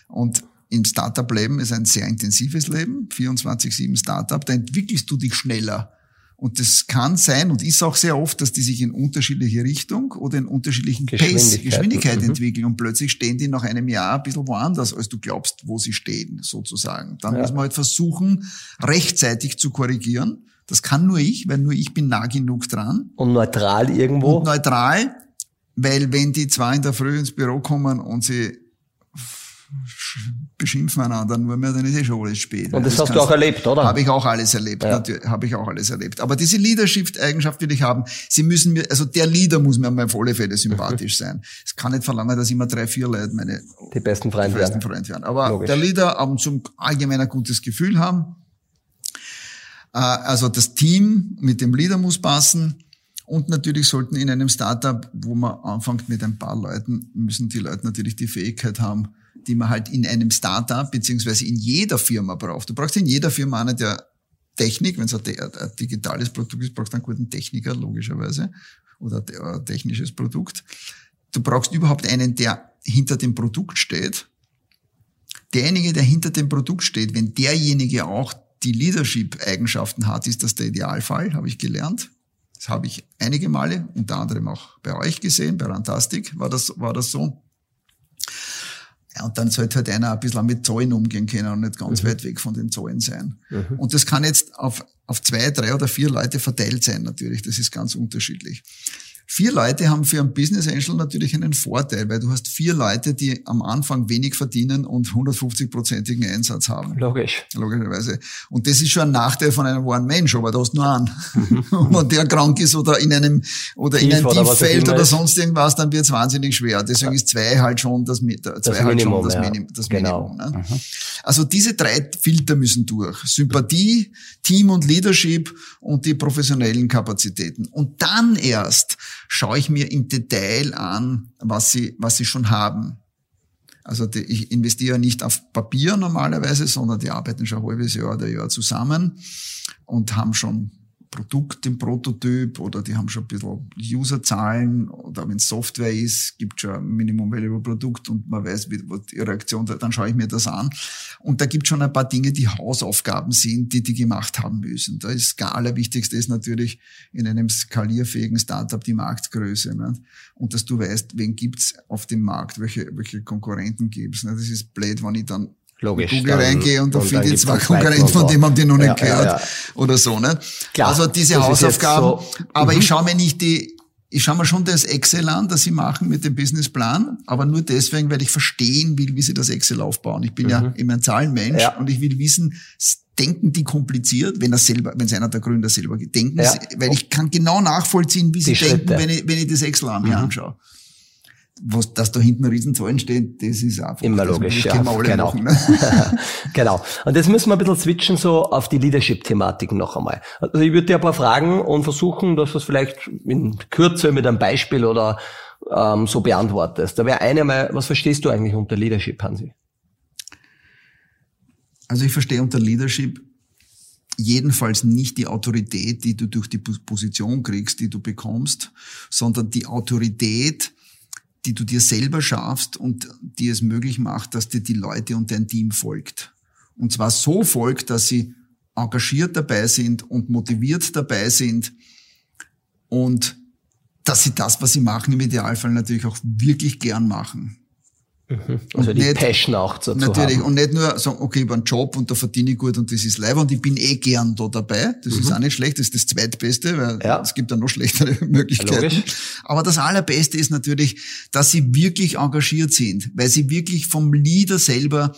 A: Und im Startup-Leben ist ein sehr intensives Leben, 24-7 Startup, da entwickelst du dich schneller. Und das kann sein und ist auch sehr oft, dass die sich in unterschiedliche Richtung oder in unterschiedlichen Pace, Geschwindigkeit mhm. entwickeln und plötzlich stehen die nach einem Jahr ein bisschen woanders, als du glaubst, wo sie stehen, sozusagen. Dann ja. muss man halt versuchen, rechtzeitig zu korrigieren. Das kann nur ich, weil nur ich bin nah genug dran.
B: Und neutral irgendwo?
A: Und neutral, weil wenn die zwei in der Früh ins Büro kommen und sie beschimpfen einander nur mehr, dann ist eh schon alles spät.
B: Und das, das hast du auch erlebt, oder?
A: Habe ich auch alles erlebt, ja. habe ich auch alles erlebt. Aber diese Leadership-Eigenschaft will ich haben. Sie müssen mir, also der Leader muss mir auf alle Fälle sympathisch sein. Es kann nicht verlangen, dass immer drei, vier Leute meine
B: die besten Freunde
A: die besten werden. Aber Logisch. der Leader ab und zu allgemein ein gutes Gefühl haben. Äh, also das Team mit dem Leader muss passen. Und natürlich sollten in einem Startup, wo man anfängt mit ein paar Leuten, müssen die Leute natürlich die Fähigkeit haben, die man halt in einem Startup beziehungsweise in jeder Firma braucht. Du brauchst in jeder Firma einen, der Technik, wenn es ein, ein, digitales Produkt ist, brauchst du einen guten Techniker, logischerweise, oder ein technisches Produkt. Du brauchst überhaupt einen, der hinter dem Produkt steht. Derjenige, der hinter dem Produkt steht, wenn derjenige auch die Leadership-Eigenschaften hat, ist das der Idealfall, habe ich gelernt. Das habe ich einige Male, unter anderem auch bei euch gesehen, bei Rantastic war das, war das so. Ja, und dann sollte halt einer ein bisschen mit Zahlen umgehen können und nicht ganz mhm. weit weg von den Zahlen sein. Mhm. Und das kann jetzt auf, auf zwei, drei oder vier Leute verteilt sein natürlich. Das ist ganz unterschiedlich. Vier Leute haben für einen Business Angel natürlich einen Vorteil, weil du hast vier Leute, die am Anfang wenig verdienen und 150-prozentigen Einsatz haben.
B: Logisch.
A: Logischerweise. Und das ist schon ein Nachteil von einem Mensch, aber du hast nur einen. Mhm. Wenn der krank ist oder in einem, oder Tief in einem Tief fällt oder sonst irgendwas, dann wird es wahnsinnig schwer. Deswegen ist zwei halt schon das, zwei das halt Minimum, schon das, ja. Minim, das genau. Minimum. Ne? Mhm. Also diese drei Filter müssen durch. Sympathie, Team und Leadership und die professionellen Kapazitäten. Und dann erst schaue ich mir im Detail an, was sie, was sie schon haben. Also die, ich investiere nicht auf Papier normalerweise, sondern die arbeiten schon ein halbes Jahr oder Jahr zusammen und haben schon Produkt im Prototyp oder die haben schon ein bisschen Userzahlen oder wenn es Software ist, gibt schon ein Minimum Valuable Produkt und man weiß, wie die Reaktion, dann schaue ich mir das an. Und da gibt schon ein paar Dinge, die Hausaufgaben sind, die die gemacht haben müssen. Da ist das Allerwichtigste ist natürlich in einem skalierfähigen Startup die Marktgröße. Ne? Und dass du weißt, wen gibt's auf dem Markt, welche, welche Konkurrenten gibt's. Ne? Das ist blöd, wenn ich dann
B: Logisch.
A: Google dann, reingehe und da finde ich zwei Konkurrenten, von dem haben die noch nicht ja, gehört ja, ja. oder so. Ne? Klar, also diese Hausaufgaben. So, aber mhm. ich schaue mir nicht die, ich schaue mir schon das Excel an, das sie machen mit dem Businessplan, aber nur deswegen, weil ich verstehen will, wie sie das Excel aufbauen. Ich bin mhm. ja immer ein Zahlenmensch und ich will wissen, denken die kompliziert, wenn das selber, wenn es einer der Gründer selber denken, weil ich kann genau nachvollziehen, wie sie die denken, wenn ich, wenn ich das Excel an mir mhm. anschaue. Was, dass da hinten Riesenzahlen stehen, das ist einfach.
B: Immer logisch, ja. genau.
A: machen, ne?
B: genau. Und jetzt müssen wir ein bisschen switchen so auf die Leadership-Thematik noch einmal. Also ich würde dir ein paar Fragen und versuchen, dass du es vielleicht in Kürze mit einem Beispiel oder ähm, so beantwortest. Da wäre eine mal, was verstehst du eigentlich unter Leadership, Hansi?
A: Also ich verstehe unter Leadership jedenfalls nicht die Autorität, die du durch die Position kriegst, die du bekommst, sondern die Autorität, die du dir selber schaffst und die es möglich macht, dass dir die Leute und dein Team folgt. Und zwar so folgt, dass sie engagiert dabei sind und motiviert dabei sind und dass sie das, was sie machen, im Idealfall natürlich auch wirklich gern machen.
B: Mhm. Also die nicht, Passion auch dazu
A: Natürlich.
B: Haben.
A: Und nicht nur sagen, okay, ich habe einen Job und da verdiene ich gut und das ist live und ich bin eh gern da dabei. Das mhm. ist auch nicht schlecht, das ist das Zweitbeste, weil ja. es gibt ja noch schlechtere Möglichkeiten. Logisch. Aber das Allerbeste ist natürlich, dass sie wirklich engagiert sind, weil sie wirklich vom Leader selber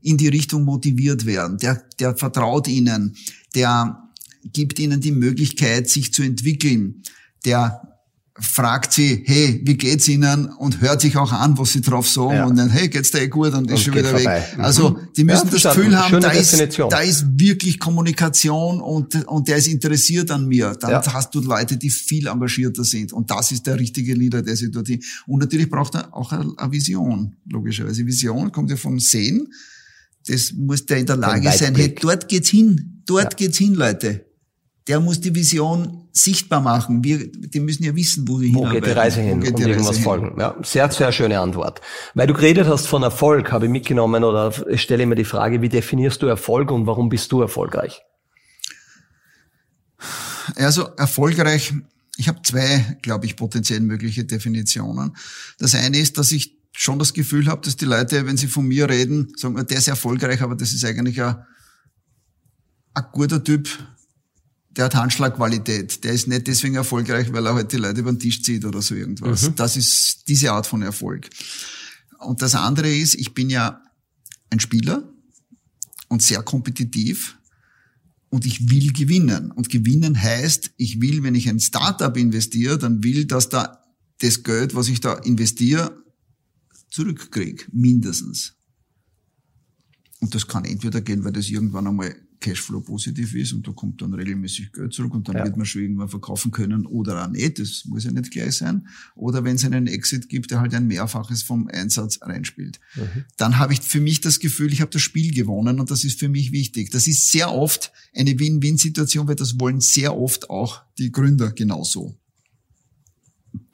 A: in die Richtung motiviert werden. Der, der vertraut ihnen, der gibt ihnen die Möglichkeit, sich zu entwickeln, der fragt sie, hey, wie geht's Ihnen? Und hört sich auch an, was sie drauf sagen. Ja. Und dann, hey, geht's dir eh gut? Und, und ist schon wieder vorbei. weg. Mhm. Also, die müssen ja, das Gefühl haben, da ist, da ist wirklich Kommunikation und, und der ist interessiert an mir. Dann ja. hast du Leute, die viel engagierter sind. Und das ist der richtige Leader, der sich dort, und natürlich braucht er auch eine, eine Vision, logischerweise. Vision kommt ja vom Sehen. Das muss der in der Lage sein, hey, dort geht's hin. Dort geht's hin, Leute der muss die Vision sichtbar machen. Wir, die müssen ja wissen, wo sie
B: hin. Wo geht die Reise hin und irgendwas hin? folgen. Ja, sehr, sehr schöne Antwort. Weil du geredet hast von Erfolg, habe ich mitgenommen oder stelle mir die Frage, wie definierst du Erfolg und warum bist du erfolgreich?
A: Also erfolgreich, ich habe zwei, glaube ich, potenziell mögliche Definitionen. Das eine ist, dass ich schon das Gefühl habe, dass die Leute, wenn sie von mir reden, sagen, der ist erfolgreich, aber das ist eigentlich ein, ein guter Typ, der hat Handschlagqualität. Der ist nicht deswegen erfolgreich, weil er halt die Leute über den Tisch zieht oder so irgendwas. Mhm. Das ist diese Art von Erfolg. Und das andere ist, ich bin ja ein Spieler und sehr kompetitiv und ich will gewinnen. Und gewinnen heißt, ich will, wenn ich ein Startup investiere, dann will, dass da das Geld, was ich da investiere, zurückkriege, mindestens. Und das kann entweder gehen, weil das irgendwann einmal Cashflow positiv ist und da kommt dann regelmäßig Geld zurück und dann ja. wird man schon irgendwann verkaufen können oder auch nicht. Das muss ja nicht gleich sein. Oder wenn es einen Exit gibt, der halt ein Mehrfaches vom Einsatz reinspielt. Mhm. Dann habe ich für mich das Gefühl, ich habe das Spiel gewonnen und das ist für mich wichtig. Das ist sehr oft eine Win-Win-Situation, weil das wollen sehr oft auch die Gründer genauso.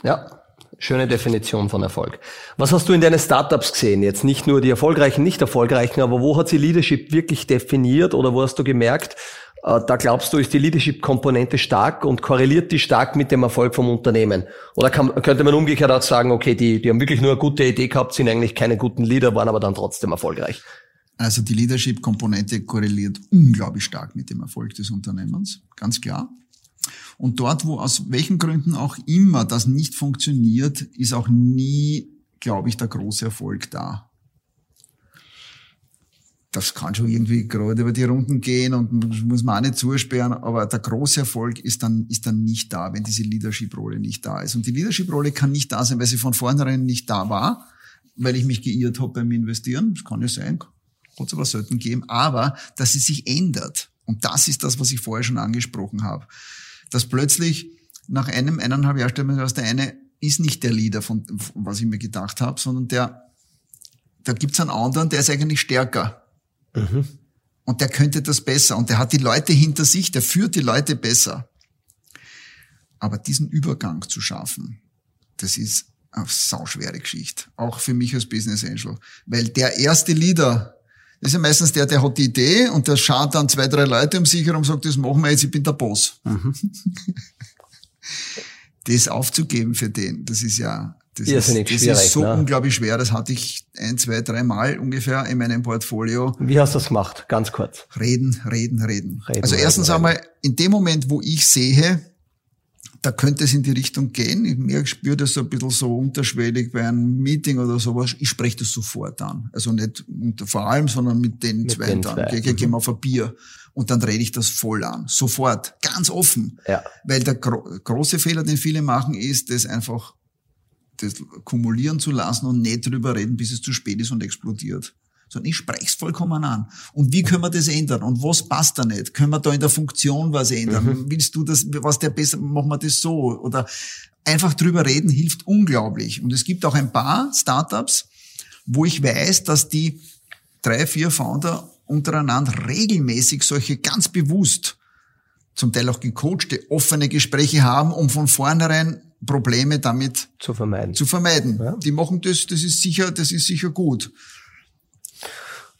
B: Ja, Schöne Definition von Erfolg. Was hast du in deinen Startups gesehen? Jetzt nicht nur die erfolgreichen, nicht erfolgreichen, aber wo hat sie Leadership wirklich definiert oder wo hast du gemerkt, äh, da glaubst du, ist die Leadership-Komponente stark und korreliert die stark mit dem Erfolg vom Unternehmen? Oder kann, könnte man umgekehrt auch sagen, okay, die, die haben wirklich nur eine gute Idee gehabt, sind eigentlich keine guten Leader, waren aber dann trotzdem erfolgreich?
A: Also die Leadership-Komponente korreliert unglaublich stark mit dem Erfolg des Unternehmens, ganz klar. Und dort, wo aus welchen Gründen auch immer das nicht funktioniert, ist auch nie, glaube ich, der große Erfolg da. Das kann schon irgendwie gerade über die Runden gehen und muss man auch nicht zusperren, aber der große Erfolg ist dann, ist dann nicht da, wenn diese Leadership-Rolle nicht da ist. Und die Leadership-Rolle kann nicht da sein, weil sie von vornherein nicht da war, weil ich mich geirrt habe beim Investieren. Das kann ja sein, hat aber selten geben, aber dass sie sich ändert. Und das ist das, was ich vorher schon angesprochen habe dass plötzlich nach einem, eineinhalb Jahren stellt man fest, der eine ist nicht der Leader, von, von was ich mir gedacht habe, sondern der, da gibt's einen anderen, der ist eigentlich stärker. Mhm. Und der könnte das besser. Und der hat die Leute hinter sich, der führt die Leute besser. Aber diesen Übergang zu schaffen, das ist eine sauschwere Geschichte. Auch für mich als Business Angel. Weil der erste Leader, das ist ja meistens der, der hat die Idee und der schaut dann zwei, drei Leute um sich herum und sagt, das machen wir jetzt, ich bin der Boss. Mhm. das aufzugeben für den, das ist ja, das, ist, das ist so ne? unglaublich schwer. Das hatte ich ein, zwei, drei Mal ungefähr in meinem Portfolio.
B: Wie hast du das gemacht? Ganz kurz.
A: Reden, reden, reden. reden also erstens reden. einmal, in dem Moment, wo ich sehe, da könnte es in die Richtung gehen. Ich merke, spüre das so ein bisschen so unterschwellig bei einem Meeting oder sowas. Ich spreche das sofort an. Also nicht unter, vor allem, sondern mit den mit zwei den dann. Zwei. Geh, geh mhm. mal auf ein Bier. Und dann rede ich das voll an. Sofort. Ganz offen. Ja. Weil der gro große Fehler, den viele machen, ist, das einfach das kumulieren zu lassen und nicht drüber reden, bis es zu spät ist und explodiert. Sondern ich spreche es vollkommen an. Und wie können wir das ändern? Und was passt da nicht? Können wir da in der Funktion was ändern? Mhm. Willst du das, was der besser, machen wir das so? Oder einfach drüber reden hilft unglaublich. Und es gibt auch ein paar Startups, wo ich weiß, dass die drei, vier Founder untereinander regelmäßig solche ganz bewusst, zum Teil auch gecoachte, offene Gespräche haben, um von vornherein Probleme damit
B: zu vermeiden.
A: Zu vermeiden. Ja. Die machen das, das ist sicher, das ist sicher gut.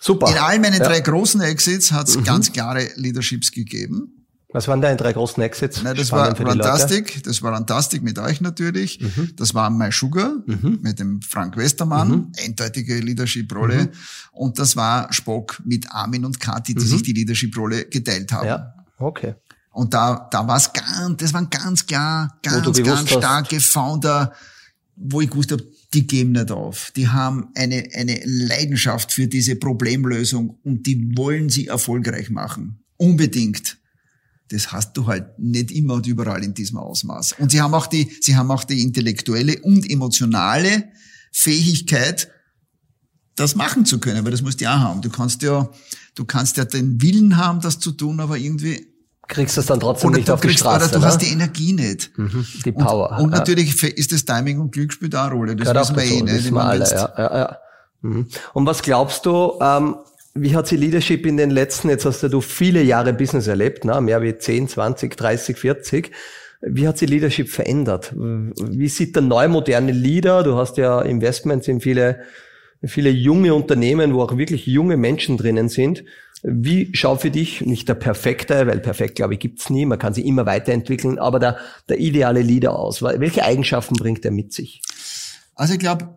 B: Super.
A: In all meinen ja. drei großen Exits hat es mhm. ganz klare Leaderships gegeben.
B: Was waren deine drei großen Exits?
A: Nein, das Spannend war Rantastic, das war Rantastic mit euch natürlich. Mhm. Das war My Sugar mhm. mit dem Frank Westermann, mhm. eindeutige Leadership-Rolle. Mhm. Und das war Spock mit Armin und Kati, die mhm. sich die Leadership-Rolle geteilt haben.
B: Ja, okay.
A: Und da, da war es ganz, das waren ganz klar, ganz, ganz starke Founder, wo ich gewusst habe, die geben nicht auf. Die haben eine, eine Leidenschaft für diese Problemlösung und die wollen sie erfolgreich machen. Unbedingt. Das hast du halt nicht immer und überall in diesem Ausmaß. Und sie haben auch die, sie haben auch die intellektuelle und emotionale Fähigkeit, das machen zu können, weil das musst du ja haben. Du kannst ja, du kannst ja den Willen haben, das zu tun, aber irgendwie
B: kriegst du es dann trotzdem nicht auf die Straße.
A: Oder du oder? hast die Energie nicht.
B: Mhm, die Power.
A: Und, und ja. natürlich ist das Timing und Glück spielt auch eine Rolle. Das Gehört wissen wir eh, ne?
B: Wissen wir alle, ja, ja, ja. Mhm. Und was glaubst du, ähm, wie hat sich Leadership in den letzten, jetzt hast du viele Jahre Business erlebt, ne? mehr wie 10, 20, 30, 40. Wie hat sich Leadership verändert? Wie sieht der neue moderne Leader? Du hast ja Investments in viele, viele junge Unternehmen, wo auch wirklich junge Menschen drinnen sind. Wie schaut für dich nicht der perfekte, weil perfekt glaube ich gibt's nie, man kann sich immer weiterentwickeln, aber der, der ideale Leader aus? Welche Eigenschaften bringt er mit sich?
A: Also ich glaube,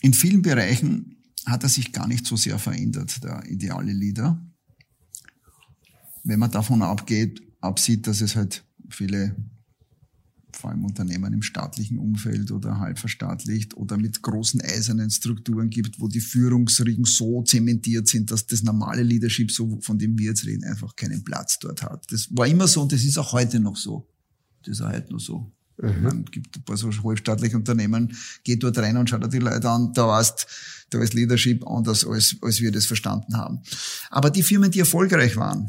A: in vielen Bereichen hat er sich gar nicht so sehr verändert, der ideale Leader. Wenn man davon abgeht, absieht, dass es halt viele vor allem Unternehmen im staatlichen Umfeld oder halb verstaatlicht oder mit großen eisernen Strukturen gibt, wo die Führungsriegen so zementiert sind, dass das normale Leadership, so von dem wir jetzt reden, einfach keinen Platz dort hat. Das war immer so und das ist auch heute noch so. Das ist auch heute noch so. Mhm. Man gibt ein paar so halbstaatliche Unternehmen, geht dort rein und schaut die Leute an, da weißt, da ist Leadership anders, als, als wir das verstanden haben. Aber die Firmen, die erfolgreich waren,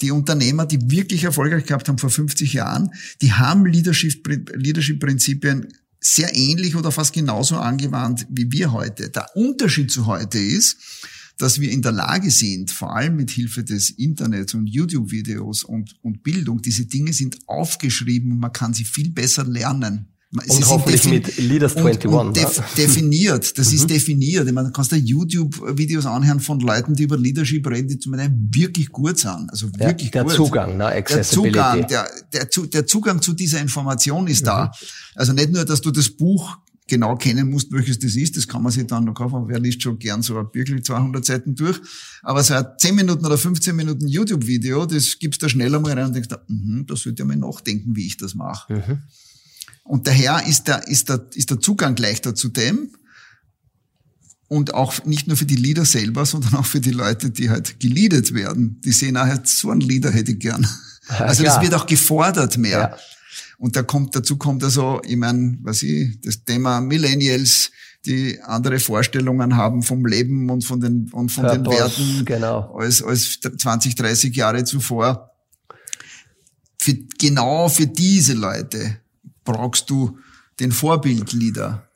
A: die Unternehmer, die wirklich erfolgreich gehabt haben vor 50 Jahren, die haben Leadership-Prinzipien sehr ähnlich oder fast genauso angewandt wie wir heute. Der Unterschied zu heute ist, dass wir in der Lage sind, vor allem mit Hilfe des Internets und YouTube-Videos und, und Bildung, diese Dinge sind aufgeschrieben und man kann sie viel besser lernen.
B: Sie und hoffentlich mit Leaders 21. Und,
A: def definiert, das mhm. ist definiert. Ich meine, du kannst da YouTube-Videos anhören von Leuten, die über Leadership reden, die zum Beispiel wirklich gut sind. Also wirklich
B: ja, der
A: gut.
B: Zugang, ne?
A: Accessibility. Der Zugang, der, der, der Zugang zu dieser Information ist mhm. da. Also nicht nur, dass du das Buch genau kennen musst, welches das ist, das kann man sich dann noch kaufen, wer liest schon gern so ein wirklich 200 Seiten durch, aber so ein 10 Minuten oder 15 Minuten YouTube-Video, das gibst du schnell einmal rein und denkst, mhm, da sollte ich mal nachdenken, wie ich das mache. Mhm. Und daher ist der, ist der, ist der Zugang leichter zu dem. Und auch nicht nur für die Leader selber, sondern auch für die Leute, die halt geleadet werden. Die sehen auch, halt, so einen Leader hätte ich gern. Also das wird auch gefordert mehr. Ja. Und da kommt, dazu kommt also, ich meine, was ich, das Thema Millennials, die andere Vorstellungen haben vom Leben und von den, und von Purpose, den Werten
B: genau.
A: als, als 20, 30 Jahre zuvor. Für, genau für diese Leute brauchst du den Vorbildleader,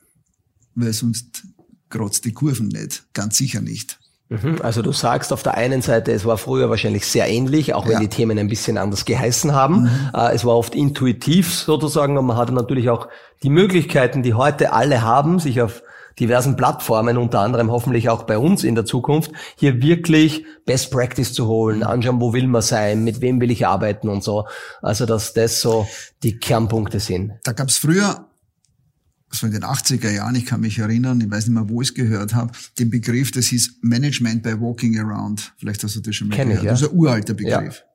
A: weil sonst kratzt die Kurven nicht, ganz sicher nicht.
B: Mhm. Also du sagst auf der einen Seite, es war früher wahrscheinlich sehr ähnlich, auch wenn ja. die Themen ein bisschen anders geheißen haben. Mhm. Äh, es war oft intuitiv sozusagen und man hatte natürlich auch die Möglichkeiten, die heute alle haben, sich auf diversen Plattformen, unter anderem hoffentlich auch bei uns in der Zukunft, hier wirklich Best Practice zu holen, anschauen, wo will man sein, mit wem will ich arbeiten und so. Also dass das so die Kernpunkte sind.
A: Da gab es früher so in den 80er Jahren, ich kann mich erinnern, ich weiß nicht mehr, wo ich es gehört habe, den Begriff, das hieß Management by Walking Around. Vielleicht hast du das schon mal
B: Kenn
A: gehört.
B: Ich, ja.
A: Das ist ein uralter Begriff. Ja.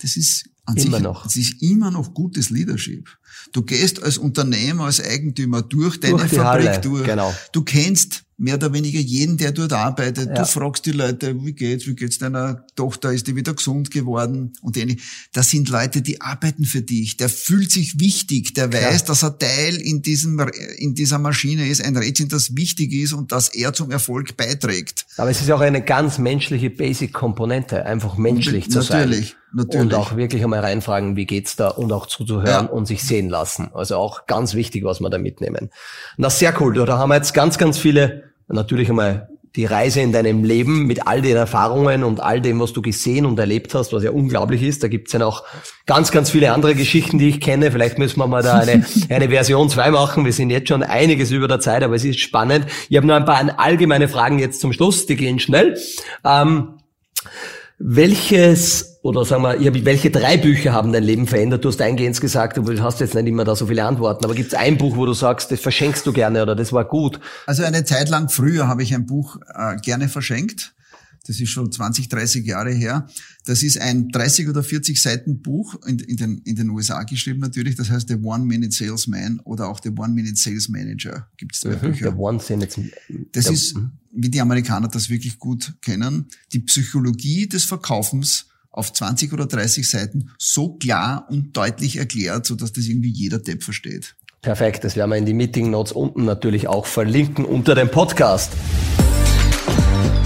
A: Das ist an
B: immer
A: sich,
B: noch.
A: Das ist immer noch gutes Leadership. Du gehst als Unternehmer, als Eigentümer durch deine
B: durch
A: Fabrik
B: Halle,
A: durch.
B: Genau.
A: Du kennst mehr oder weniger jeden, der dort arbeitet. Ja. Du fragst die Leute, wie geht's, wie geht's deiner Tochter, ist die wieder gesund geworden? Und die, das sind Leute, die arbeiten für dich. Der fühlt sich wichtig, der weiß, dass er Teil in diesem, in dieser Maschine ist, ein Rädchen, das wichtig ist und dass er zum Erfolg beiträgt.
B: Aber es ist auch eine ganz menschliche Basic-Komponente, einfach menschlich zu sein.
A: Natürlich. Natürlich.
B: Und auch wirklich einmal reinfragen, wie geht's da und auch zuzuhören ja. und sich sehen lassen. Also auch ganz wichtig, was wir da mitnehmen. Na, sehr cool. Da haben wir jetzt ganz, ganz viele, natürlich einmal die Reise in deinem Leben mit all den Erfahrungen und all dem, was du gesehen und erlebt hast, was ja unglaublich ist. Da gibt's ja noch ganz, ganz viele andere Geschichten, die ich kenne. Vielleicht müssen wir mal da eine, eine Version 2 machen. Wir sind jetzt schon einiges über der Zeit, aber es ist spannend. Ich habe nur ein paar allgemeine Fragen jetzt zum Schluss, die gehen schnell. Ähm, welches, oder sagen wir, welche drei Bücher haben dein Leben verändert? Du hast eingehend gesagt, du hast jetzt nicht immer da so viele Antworten, aber gibt es ein Buch, wo du sagst, das verschenkst du gerne oder das war gut?
A: Also eine Zeit lang früher habe ich ein Buch äh, gerne verschenkt. Das ist schon 20, 30 Jahre her. Das ist ein 30 oder 40 Seiten Buch in, in, den, in den USA geschrieben natürlich. Das heißt The One-Minute Salesman oder auch The One-Minute Sales Manager. Gibt es zwei mhm, Bücher.
B: The One Minute.
A: Das ist, mhm wie die Amerikaner das wirklich gut kennen, die Psychologie des Verkaufens auf 20 oder 30 Seiten so klar und deutlich erklärt, so dass das irgendwie jeder Depp versteht.
B: Perfekt, das werden wir in die Meeting Notes unten natürlich auch verlinken unter dem Podcast.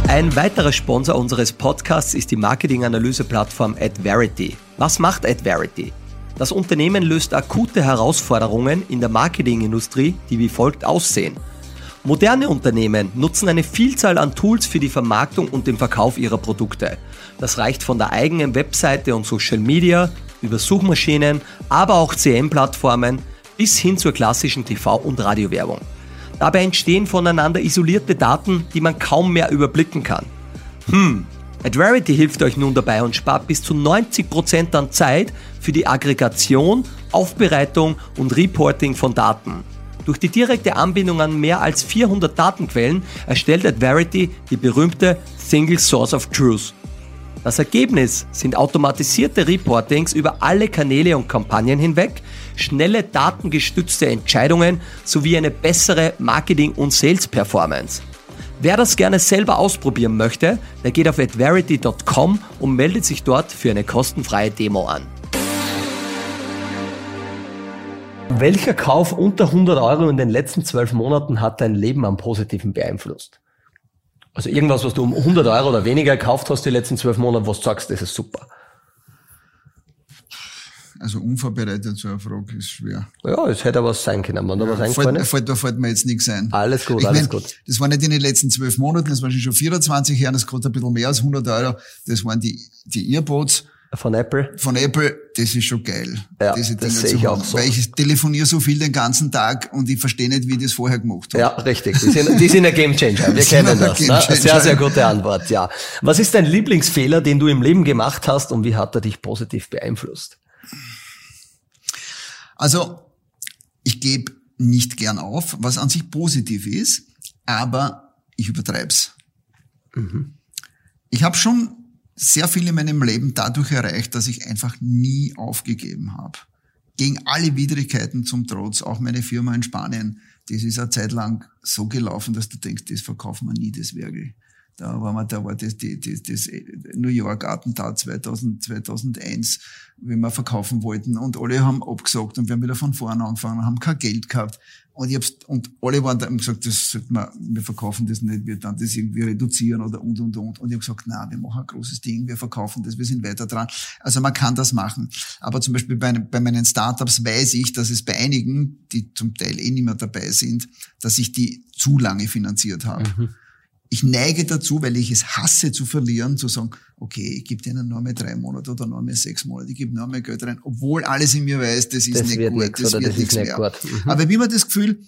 B: Ein weiterer Sponsor unseres Podcasts ist die Marketinganalyse-Plattform AdVerity. Was macht AdVerity? Das Unternehmen löst akute Herausforderungen in der Marketingindustrie, die wie folgt aussehen. Moderne Unternehmen nutzen eine Vielzahl an Tools für die Vermarktung und den Verkauf ihrer Produkte. Das reicht von der eigenen Webseite und Social Media über Suchmaschinen, aber auch CM-Plattformen bis hin zur klassischen TV- und Radiowerbung. Dabei entstehen voneinander isolierte Daten, die man kaum mehr überblicken kann. Hm, Adverity hilft euch nun dabei und spart bis zu 90% an Zeit für die Aggregation, Aufbereitung und Reporting von Daten. Durch die direkte Anbindung an mehr als 400 Datenquellen erstellt Adverity die berühmte Single Source of Truth. Das Ergebnis sind automatisierte Reportings über alle Kanäle und Kampagnen hinweg, schnelle datengestützte Entscheidungen sowie eine bessere Marketing- und Sales-Performance. Wer das gerne selber ausprobieren möchte, der geht auf adverity.com und meldet sich dort für eine kostenfreie Demo an. Welcher Kauf unter 100 Euro in den letzten zwölf Monaten hat dein Leben am Positiven beeinflusst? Also irgendwas, was du um 100 Euro oder weniger gekauft hast die letzten zwölf Monate, was du sagst, das ist super.
A: Also unvorbereitet so eine Frage ist schwer.
B: Ja, es hätte was sein können, wenn da ja, was eingefallen
A: fällt, fällt, Da fällt mir jetzt nichts ein.
B: Alles gut, ich alles mein, gut.
A: Das war nicht in den letzten zwölf Monaten, das waren schon 24 Jahre, das kostet ein bisschen mehr als 100 Euro. Das waren die, die Earpods
B: von Apple?
A: Von Apple, das ist schon geil.
B: Ja, diese Dinge das sehe ich auch so.
A: Weil ich telefoniere so viel den ganzen Tag und ich verstehe nicht, wie ich das vorher gemacht habe.
B: Ja, richtig. Die sind, die sind ein Gamechanger. Wir kennen das. Ne? Sehr, sehr gute Antwort, ja. Was ist dein Lieblingsfehler, den du im Leben gemacht hast und wie hat er dich positiv beeinflusst?
A: Also, ich gebe nicht gern auf, was an sich positiv ist, aber ich übertreib's. Mhm. Ich habe schon sehr viel in meinem Leben dadurch erreicht, dass ich einfach nie aufgegeben habe. Gegen alle Widrigkeiten zum Trotz, auch meine Firma in Spanien, das ist eine Zeit lang so gelaufen, dass du denkst, das verkaufen wir nie, das Werkel. Da war, man, da war das, das, das, das New York Attentat 2000, 2001, wie wir verkaufen wollten. Und alle haben abgesagt und wir haben wieder von vorne angefangen, haben kein Geld gehabt. Und ich hab's, und alle waren da und gesagt, das man, wir verkaufen das nicht, wir dann das irgendwie reduzieren oder und, und, und. Und ich habe gesagt, na, wir machen ein großes Ding, wir verkaufen das, wir sind weiter dran. Also man kann das machen. Aber zum Beispiel bei, bei meinen Startups weiß ich, dass es bei einigen, die zum Teil eh nicht mehr dabei sind, dass ich die zu lange finanziert habe. Mhm ich neige dazu, weil ich es hasse zu verlieren, zu sagen, okay, ich gebe denen nur mehr drei Monate oder nur mehr sechs Monate, ich gebe nur mehr Geld rein, obwohl alles in mir weiß, das ist
B: das
A: nicht gut,
B: nix, das, wird nichts mehr.
A: Mhm. Aber wie man das Gefühl,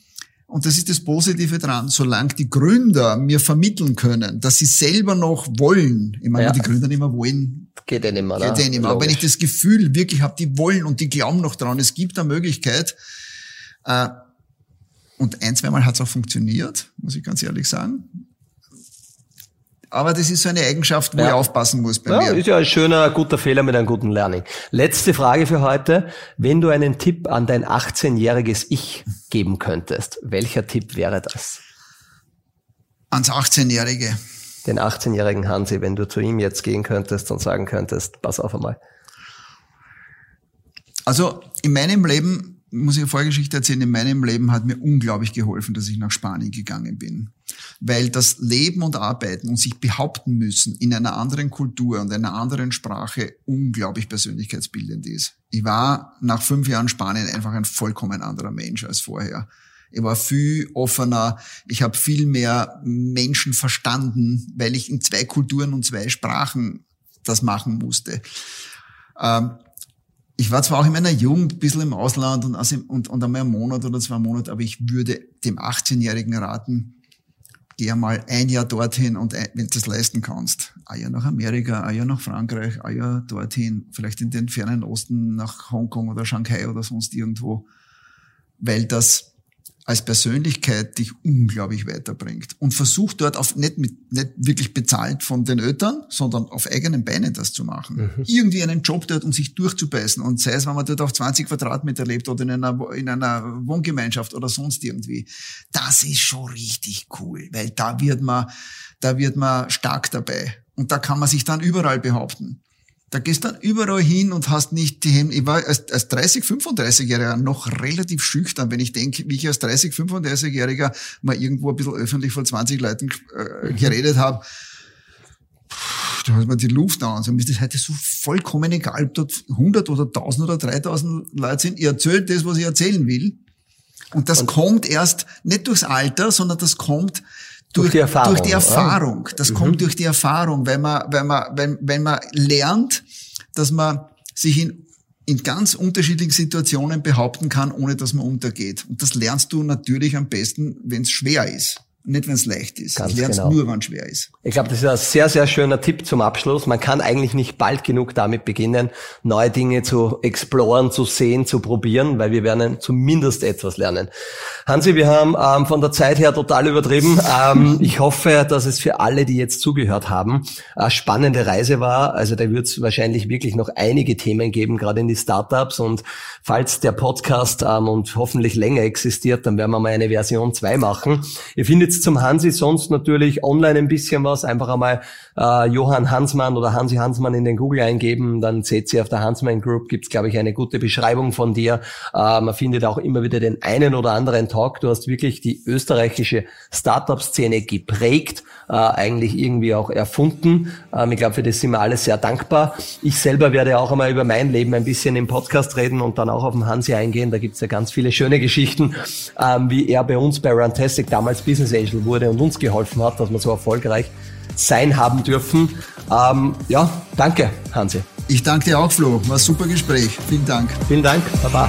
A: und das ist das Positive dran, solange die Gründer mir vermitteln können, dass sie selber noch wollen, ich meine, ja. die Gründer nicht mehr wollen,
B: geht ja nicht mehr,
A: geht ja nicht mehr. Aber wenn ich das Gefühl wirklich habe, die wollen und die glauben noch dran, es gibt eine Möglichkeit, äh, und ein, zweimal hat es auch funktioniert, muss ich ganz ehrlich sagen. Aber das ist so eine Eigenschaft, wo ja. ich aufpassen muss bei
B: ja,
A: mir.
B: Ist ja ein schöner, guter Fehler mit einem guten Learning. Letzte Frage für heute. Wenn du einen Tipp an dein 18-jähriges Ich geben könntest, welcher Tipp wäre das?
A: Ans 18-Jährige.
B: Den 18-jährigen Hansi, wenn du zu ihm jetzt gehen könntest und sagen könntest, pass auf einmal.
A: Also in meinem Leben muss ich eine Vorgeschichte erzählen, in meinem Leben hat mir unglaublich geholfen, dass ich nach Spanien gegangen bin. Weil das Leben und Arbeiten und sich behaupten müssen in einer anderen Kultur und einer anderen Sprache unglaublich persönlichkeitsbildend ist. Ich war nach fünf Jahren Spanien einfach ein vollkommen anderer Mensch als vorher. Ich war viel offener, ich habe viel mehr Menschen verstanden, weil ich in zwei Kulturen und zwei Sprachen das machen musste. Ähm, ich war zwar auch in meiner Jugend ein bisschen im Ausland und, also, und, und einmal einen Monat oder zwei Monate, aber ich würde dem 18-Jährigen raten, geh mal ein Jahr dorthin und ein, wenn du das leisten kannst, ein Jahr nach Amerika, ein Jahr nach Frankreich, ein Jahr dorthin, vielleicht in den fernen Osten nach Hongkong oder Shanghai oder sonst irgendwo, weil das als Persönlichkeit dich unglaublich weiterbringt. Und versuch dort auf nicht, mit, nicht wirklich bezahlt von den Eltern, sondern auf eigenen Beinen das zu machen. Mhm. Irgendwie einen Job dort, um sich durchzubeißen. Und sei es, wenn man dort auf 20 Quadratmeter lebt oder in einer, in einer Wohngemeinschaft oder sonst irgendwie. Das ist schon richtig cool, weil da wird man, da wird man stark dabei. Und da kann man sich dann überall behaupten. Da gehst dann überall hin und hast nicht die Hemden. Ich war als, als 30, 35-Jähriger noch relativ schüchtern, wenn ich denke, wie ich als 30, 35-Jähriger mal irgendwo ein bisschen öffentlich vor 20 Leuten äh, mhm. geredet habe. Da hat man die Luft an. Also mir ist das heute so vollkommen egal, ob dort 100 oder 1000 oder 3000 Leute sind. Ich erzähle das, was ich erzählen will. Und das und kommt erst nicht durchs Alter, sondern das kommt durch, durch die Erfahrung. Durch die Erfahrung. Das mhm. kommt durch die Erfahrung, wenn man, wenn man, wenn, wenn man lernt, dass man sich in, in ganz unterschiedlichen Situationen behaupten kann, ohne dass man untergeht. Und das lernst du natürlich am besten, wenn es schwer ist. Nicht, wenn es leicht ist. Ganz ich lerne genau. nur, wenn es schwer ist.
B: Ich glaube, das ist ein sehr, sehr schöner Tipp zum Abschluss. Man kann eigentlich nicht bald genug damit beginnen, neue Dinge zu exploren, zu sehen, zu probieren, weil wir werden zumindest etwas lernen. Hansi, wir haben ähm, von der Zeit her total übertrieben. Ähm, ich hoffe, dass es für alle, die jetzt zugehört haben, eine spannende Reise war. Also da wird es wahrscheinlich wirklich noch einige Themen geben, gerade in die Startups. Und falls der Podcast ähm, und hoffentlich länger existiert, dann werden wir mal eine Version 2 machen. Ihr findet zum Hansi sonst natürlich online ein bisschen was. Einfach einmal äh, Johann Hansmann oder Hansi Hansmann in den Google eingeben. Dann seht ihr auf der Hansmann Group gibt's glaube ich, eine gute Beschreibung von dir. Äh, man findet auch immer wieder den einen oder anderen Talk. Du hast wirklich die österreichische Startup-Szene geprägt, äh, eigentlich irgendwie auch erfunden. Ähm, ich glaube, für das sind wir alle sehr dankbar. Ich selber werde auch einmal über mein Leben ein bisschen im Podcast reden und dann auch auf den Hansi eingehen. Da gibt's ja ganz viele schöne Geschichten, ähm, wie er bei uns bei Runtastic damals Business Angel wurde und uns geholfen hat, dass wir so erfolgreich sein haben dürfen. Ähm, ja, danke, Hansi.
A: Ich danke dir auch, Flo. War ein super Gespräch. Vielen Dank.
B: Vielen Dank. Baba.